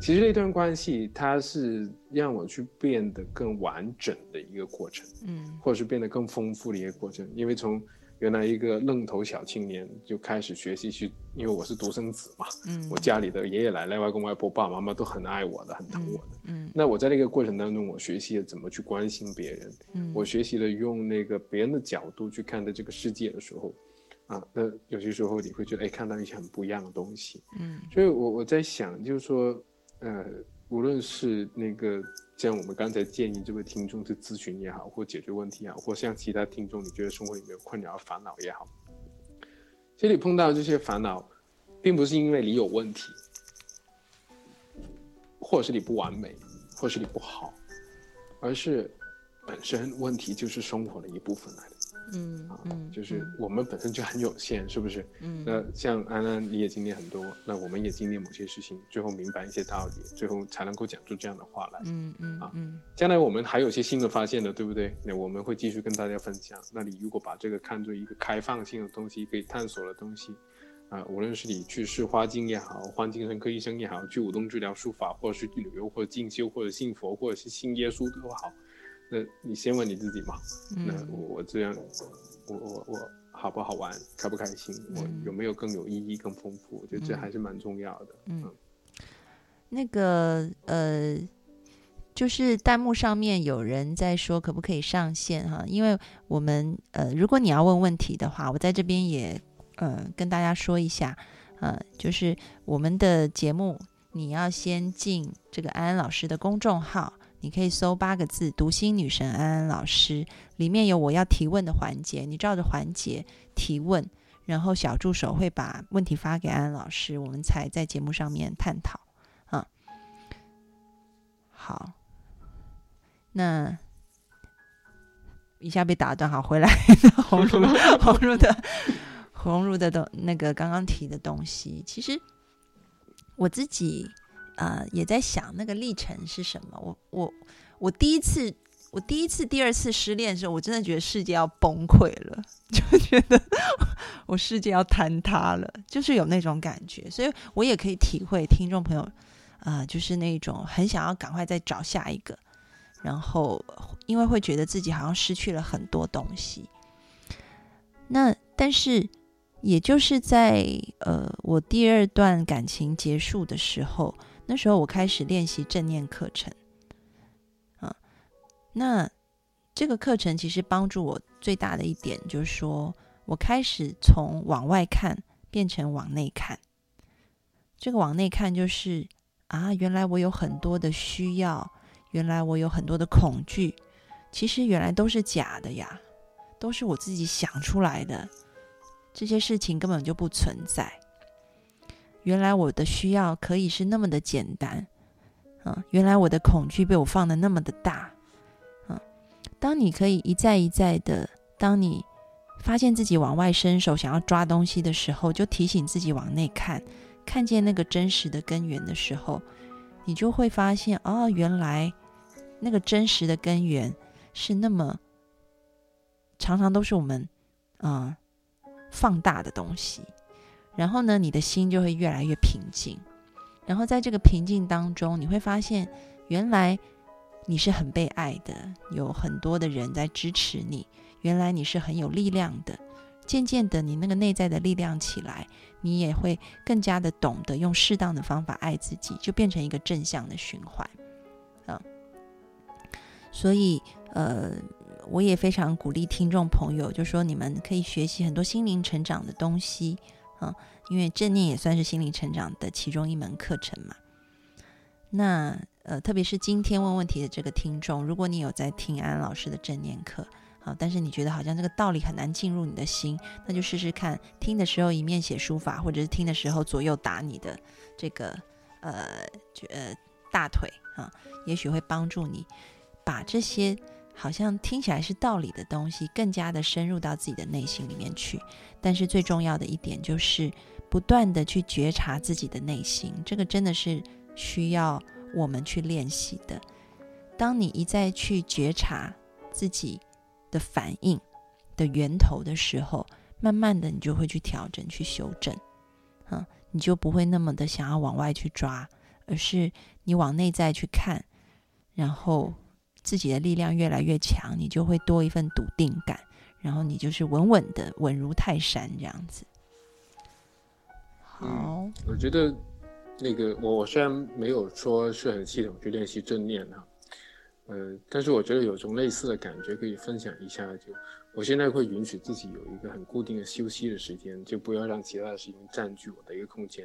其实那段关系，它是让我去变得更完整的一个过程，嗯，或者是变得更丰富的一个过程。因为从原来一个愣头小青年就开始学习去，因为我是独生子嘛，嗯，我家里的爷爷奶奶、外公外婆、爸爸妈妈都很爱我的，很疼我的，嗯。那我在那个过程当中，我学习了怎么去关心别人，嗯，我学习了用那个别人的角度去看待这个世界的时候，啊，那有些时候你会觉得，哎，看到一些很不一样的东西，嗯。所以我我在想，就是说。呃，无论是那个像我们刚才建议这位听众去咨询也好，或解决问题也好，或像其他听众你觉得生活有没有困扰、烦恼也好，其实你碰到这些烦恼，并不是因为你有问题，或者是你不完美，或是你不好，而是本身问题就是生活的一部分来。嗯啊，就是我们本身就很有限，是不是？嗯，那像安安，你也经历很多，那我们也经历某些事情，最后明白一些道理，最后才能够讲出这样的话来。嗯嗯啊，嗯，将来我们还有些新的发现的，对不对？那我们会继续跟大家分享。那你如果把这个看作一个开放性的东西，可以探索的东西，啊，无论是你去试花精也好，换精神科医生也好，去舞动治疗、书法，或者是旅游，或者进修，或者信佛，或者是信耶稣都好。那你先问你自己嘛？那我我这样，我我我好不好玩，开不开心？我有没有更有意义、更丰富？我觉得这还是蛮重要的。嗯那个呃，就是弹幕上面有人在说可不可以上线哈？因为我们呃，如果你要问问题的话，我在这边也呃跟大家说一下，呃，就是我们的节目你要先进这个安安老师的公众号，你可以搜八个字“读心女神安安老师”，里面有我要提问的环节，你照着环节提问。然后小助手会把问题发给安安老师，我们才在节目上面探讨。啊，好，那一下被打断，好，回来 [laughs] 红茹红茹的红茹的东那个刚刚提的东西，其实我自己啊也在想那个历程是什么。我我我第一次。我第一次、第二次失恋的时候，我真的觉得世界要崩溃了，就觉得我世界要坍塌了，就是有那种感觉。所以我也可以体会听众朋友啊，就是那种很想要赶快再找下一个，然后因为会觉得自己好像失去了很多东西。那但是，也就是在呃我第二段感情结束的时候，那时候我开始练习正念课程。啊那这个课程其实帮助我最大的一点，就是说我开始从往外看变成往内看。这个往内看就是啊，原来我有很多的需要，原来我有很多的恐惧，其实原来都是假的呀，都是我自己想出来的，这些事情根本就不存在。原来我的需要可以是那么的简单，啊，原来我的恐惧被我放的那么的大。啊当你可以一再一再的，当你发现自己往外伸手想要抓东西的时候，就提醒自己往内看，看见那个真实的根源的时候，你就会发现，哦，原来那个真实的根源是那么常常都是我们啊放大的东西。然后呢，你的心就会越来越平静。然后在这个平静当中，你会发现，原来。你是很被爱的，有很多的人在支持你。原来你是很有力量的。渐渐的，你那个内在的力量起来，你也会更加的懂得用适当的方法爱自己，就变成一个正向的循环啊。所以，呃，我也非常鼓励听众朋友，就说你们可以学习很多心灵成长的东西啊，因为正念也算是心灵成长的其中一门课程嘛。那。呃，特别是今天问问题的这个听众，如果你有在听安老师的正念课，好，但是你觉得好像这个道理很难进入你的心，那就试试看，听的时候一面写书法，或者是听的时候左右打你的这个呃呃大腿啊，也许会帮助你把这些好像听起来是道理的东西，更加的深入到自己的内心里面去。但是最重要的一点就是不断的去觉察自己的内心，这个真的是需要。我们去练习的。当你一再去觉察自己的反应的源头的时候，慢慢的你就会去调整、去修正，嗯，你就不会那么的想要往外去抓，而是你往内在去看，然后自己的力量越来越强，你就会多一份笃定感，然后你就是稳稳的稳如泰山这样子。好，我觉得。那个我我虽然没有说是很系统去练习正念哈，呃，但是我觉得有种类似的感觉可以分享一下。就我现在会允许自己有一个很固定的休息的时间，就不要让其他的事情占据我的一个空间。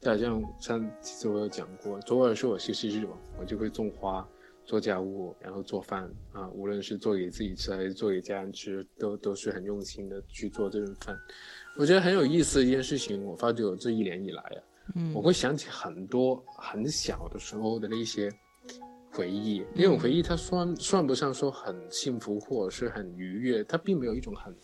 就好像上次我有讲过，周二是我休息日嘛，我就会种花、做家务，然后做饭啊，无论是做给自己吃还是做给家人吃，都都是很用心的去做这顿饭。我觉得很有意思的一件事情，我发觉我这一年以来啊。我会想起很多很小的时候的那些回忆，那种回忆它算算不上说很幸福或者是很愉悦，它并没有一种很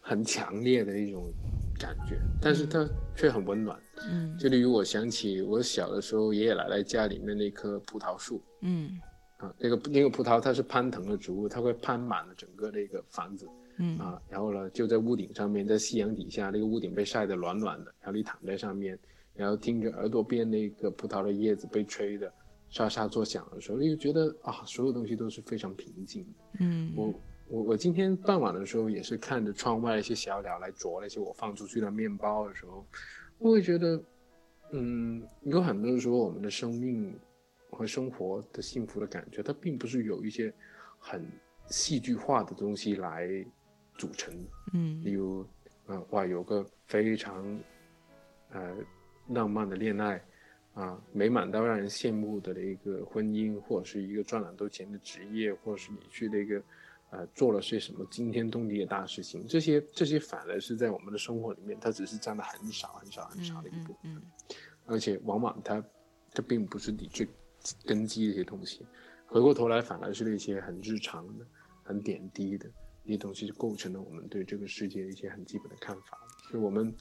很强烈的一种感觉，但是它却很温暖。嗯，就例如我想起我小的时候，爷爷奶奶家里面那棵葡萄树，嗯，啊，那个那个葡萄它是攀藤的植物，它会攀满了整个那个房子。嗯啊，然后呢，就在屋顶上面，在夕阳底下，那个屋顶被晒得暖暖的，然后你躺在上面，然后听着耳朵边那个葡萄的叶子被吹的沙沙作响的时候，你就觉得啊，所有东西都是非常平静。嗯，我我我今天傍晚的时候也是看着窗外一些小鸟来啄那些我放出去的面包的时候，我会觉得嗯，有很多时候我们的生命和生活的幸福的感觉，它并不是有一些很戏剧化的东西来组成。嗯例如，呃，哇，有个非常呃浪漫的恋爱，啊，美满到让人羡慕的一个婚姻，或者是一个赚很多钱的职业，或者是你去那个呃做了些什么惊天动地的大事情，这些这些反而是在我们的生活里面，它只是占了很少很少很少的一部分，嗯而且往往它它并不是你最根基的一些东西，回过头来反而是那些很日常的、很点滴的一些东西，就构成了我们对这个世界一些很基本的看法。所以我们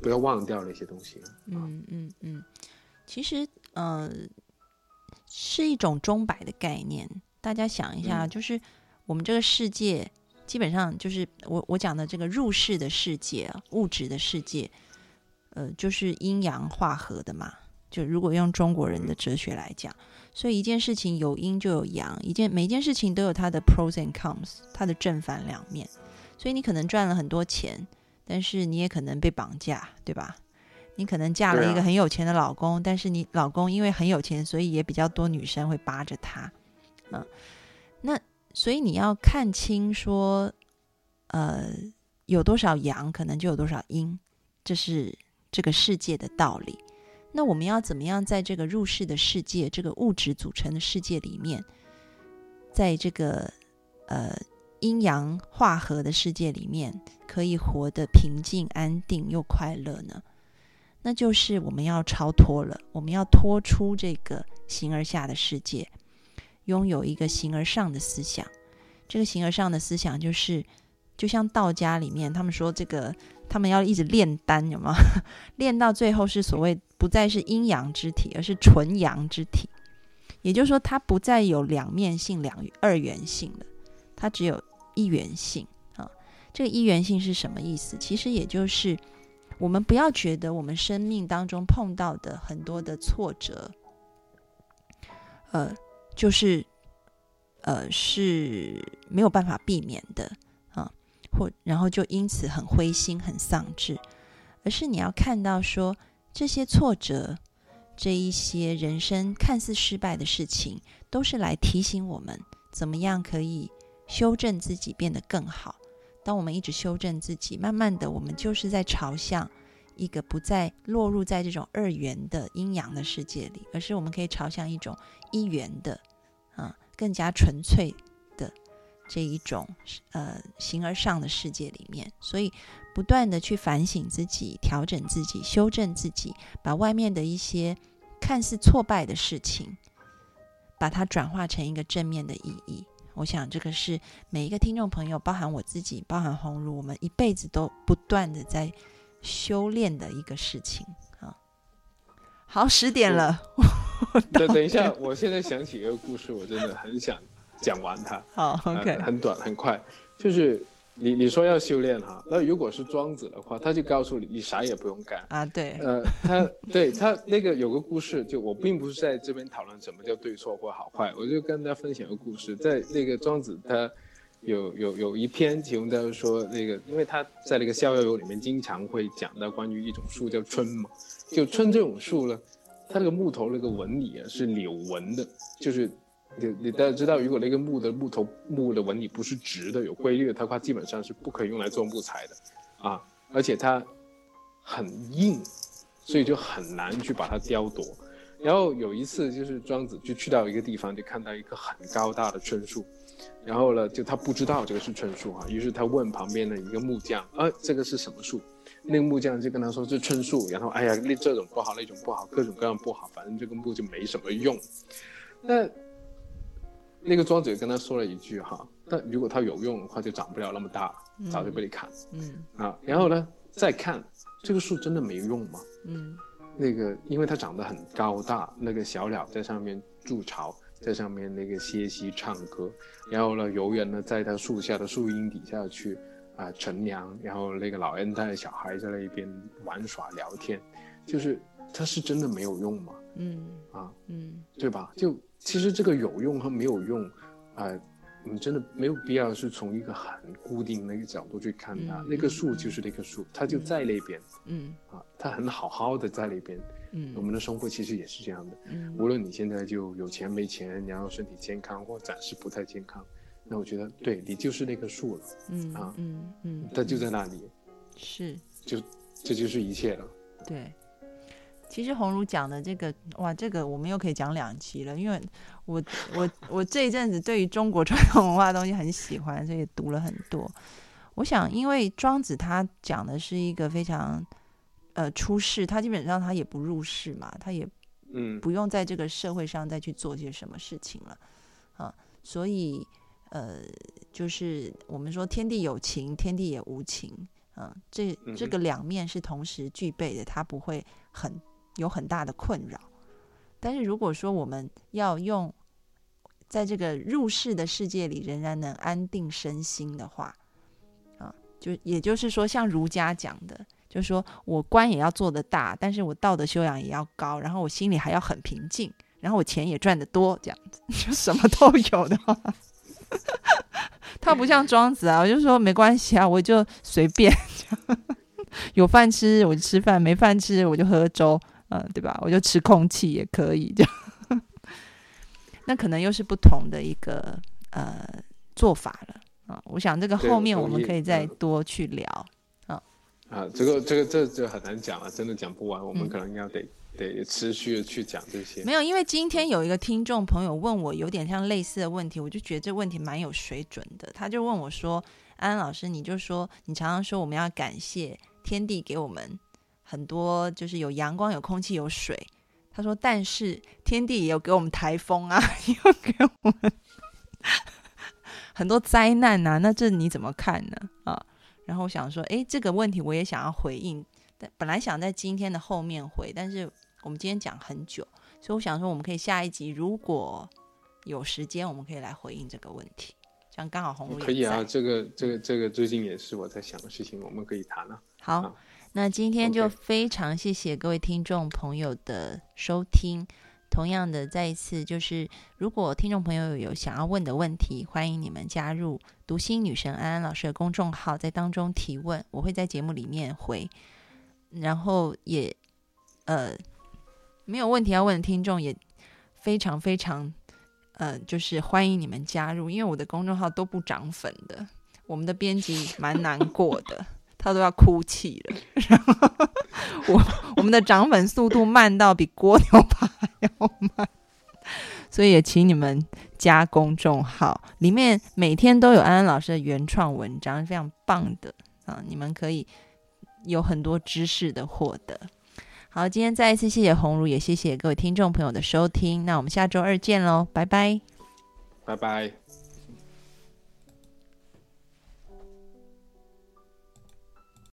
不要忘掉那些东西啊。嗯嗯嗯，其实呃是一种钟摆的概念。大家想一下，嗯就是我们这个世界基本上就是我我讲的这个入世的世界啊，物质的世界，呃，就是阴阳化合的嘛。就如果用中国人的哲学来讲，所以一件事情有阴就有阳，一件每一件事情都有它的 pros and cons，它的正反两面。所以你可能赚了很多钱，但是你也可能被绑架，对吧？你可能嫁了一个很有钱的老公，但是你老公因为很有钱，所以也比较多女生会扒着他。嗯，那所以你要看清说，呃，有多少阳，可能就有多少阴，这是这个世界的道理。那我们要怎么样在这个入世的世界，这个物质组成的世界里面，在这个呃阴阳化合的世界里面，可以活得平静、安定又快乐呢？那就是我们要超脱了，我们要脱出这个形而下的世界，拥有一个形而上的思想。这个形而上的思想就是，就像道家里面他们说，这个他们要一直炼丹，有吗？[laughs] 练到最后是所谓不再是阴阳之体，而是纯阳之体。也就是说，它不再有两面性、两二元性了，它只有一元性啊。这个一元性是什么意思？其实也就是我们不要觉得我们生命当中碰到的很多的挫折，呃，就是呃是没有办法避免的啊，或然后就因此很灰心、很丧志，而是你要看到说这些挫折。这一些人生看似失败的事情，都是来提醒我们怎么样可以修正自己，变得更好。当我们一直修正自己，慢慢的，我们就是在朝向一个不再落入在这种二元的阴阳的世界里，而是我们可以朝向一种一元的，啊，更加纯粹的这一种呃形而上的世界里面。所以，不断的去反省自己，调整自己，修正自己，把外面的一些看似挫败的事情，把它转化成一个正面的意义。我想这个是每一个听众朋友，包含我自己，包含红茹，我们一辈子都不断的在修炼的一个事情啊。好，十点了，等 [laughs] 等一下，我现在想起一个故事，我真的很想讲完它。[laughs] 好呃，OK，很短很快，就是你你说要修炼哈，那如果是庄子的话，他就告诉你，你啥也不用干。啊，对，呃，他对他那个有个故事，就我并不是在这边讨论什么叫对错或好坏，我就跟大家分享个故事，在那个庄子他有有有一篇其中他说那个，因为他在那个《逍遥游》里面经常会讲到关于一种树叫椿嘛，就椿这种树呢，它那个木头那个纹理啊是柳纹的，就是你你大家知道，如果那个木的木头木的纹理不是直的有规律的，它话基本上是不可以用来做木材的，啊，而且它很硬，所以就很难去把它雕琢。然后有一次，就是庄子就去到一个地方，就看到一棵很高大的椿树，然后呢，就他不知道这个是椿树啊，于是他问旁边的一个木匠，啊，这个是什么树？那个木匠就跟他说是椿树，然后哎呀，那这种不好，那种不好，各种各样不好，反正这个木就没什么用。那那个庄子也跟他说了一句哈，但如果它有用的话，就长不了那么大，早就被你砍了、嗯啊。然后呢，再看这个树真的没用吗？嗯那个，因为它长得很高大，那个小鸟在上面筑巢，在上面那个歇息唱歌，然后呢，游人呢在他树下的树荫底下去啊、乘凉，然后那个老人带着小孩在那边玩耍聊天，就是他是真的没有用吗？嗯啊，嗯对吧？就其实这个有用和没有用，呃，你真的没有必要是从一个很固定的一个角度去看它。嗯那棵树就是那棵树，它就在那边、嗯啊，它很好好的在那边。嗯。我们的生活其实也是这样的，嗯。无论你现在就有钱没钱，然后身体健康或暂时不太健康，那我觉得对你就是那棵树了，嗯啊。嗯嗯，它就在那里，是。就这就是一切了。对。其实红茹讲的这个，哇，这个我们又可以讲两期了，因为我 [laughs] 我我这一阵子对于中国传统文化的东西很喜欢，所以读了很多。我想，因为庄子他讲的是一个非常呃出世，他基本上他也不入世嘛，他也嗯不用在这个社会上再去做些什么事情了啊，所以呃，就是我们说天地有情，天地也无情，啊，这这个两面是同时具备的，他不会很有很大的困扰。但是如果说我们要用在这个入世的世界里仍然能安定身心的话，啊，就也就是说，像儒家讲的，就是说我官也要做得大，但是我道德修养也要高，然后我心里还要很平静，然后我钱也赚得多，这样子就什么都有的话，[laughs] 他不像庄子啊，我就说没关系啊，我就随便，[laughs] 有饭吃我就吃饭，没饭吃我就喝粥，嗯、对吧？我就吃空气也可以，这样，那可能又是不同的一个呃做法了啊。我想这个后面我们可以再嗯多去聊。啊，这个这个这这很难讲了，真的讲不完，我们可能要得、得持续的去讲这些。没有，因为今天有一个听众朋友问我有点像类似的问题，我就觉得这问题蛮有水准的。他就问我说：“安安老师，你就说你常常说我们要感谢天地给我们很多，就是有阳光、有空气、有水。”他说：“但是天地也有给我们台风啊，也 [laughs] 有给我们很多灾难呐、那这你怎么看呢？”啊，然后我想说，诶，这个问题我也想要回应，但本来想在今天的后面回，但是我们今天讲很久。所以我想说，我们可以下一集如果有时间，我们可以来回应这个问题。这样刚好红可以啊，这个这个这个最近也是我在想的事情，我们可以谈啊。好好，那今天就非常谢谢各位听众朋友的收听。同样的，再一次就是，如果听众朋友有想要问的问题，欢迎你们加入读心女神安安老师的公众号，在当中提问，我会在节目里面回。然后也呃没有问题要问的听众，也非常非常呃，就是欢迎你们加入，因为我的公众号都不涨粉的，我们的编辑蛮难过的。他都要哭泣了，然后我我们的涨粉速度慢到比蜗牛爬还要慢，所以也请你们加公众号，里面每天都有安安老师的原创文章，非常棒的啊！你们可以有很多知识的获得。好，今天再一次谢谢红茹，也谢谢各位听众朋友的收听，那我们下周二见喽，拜拜。拜拜。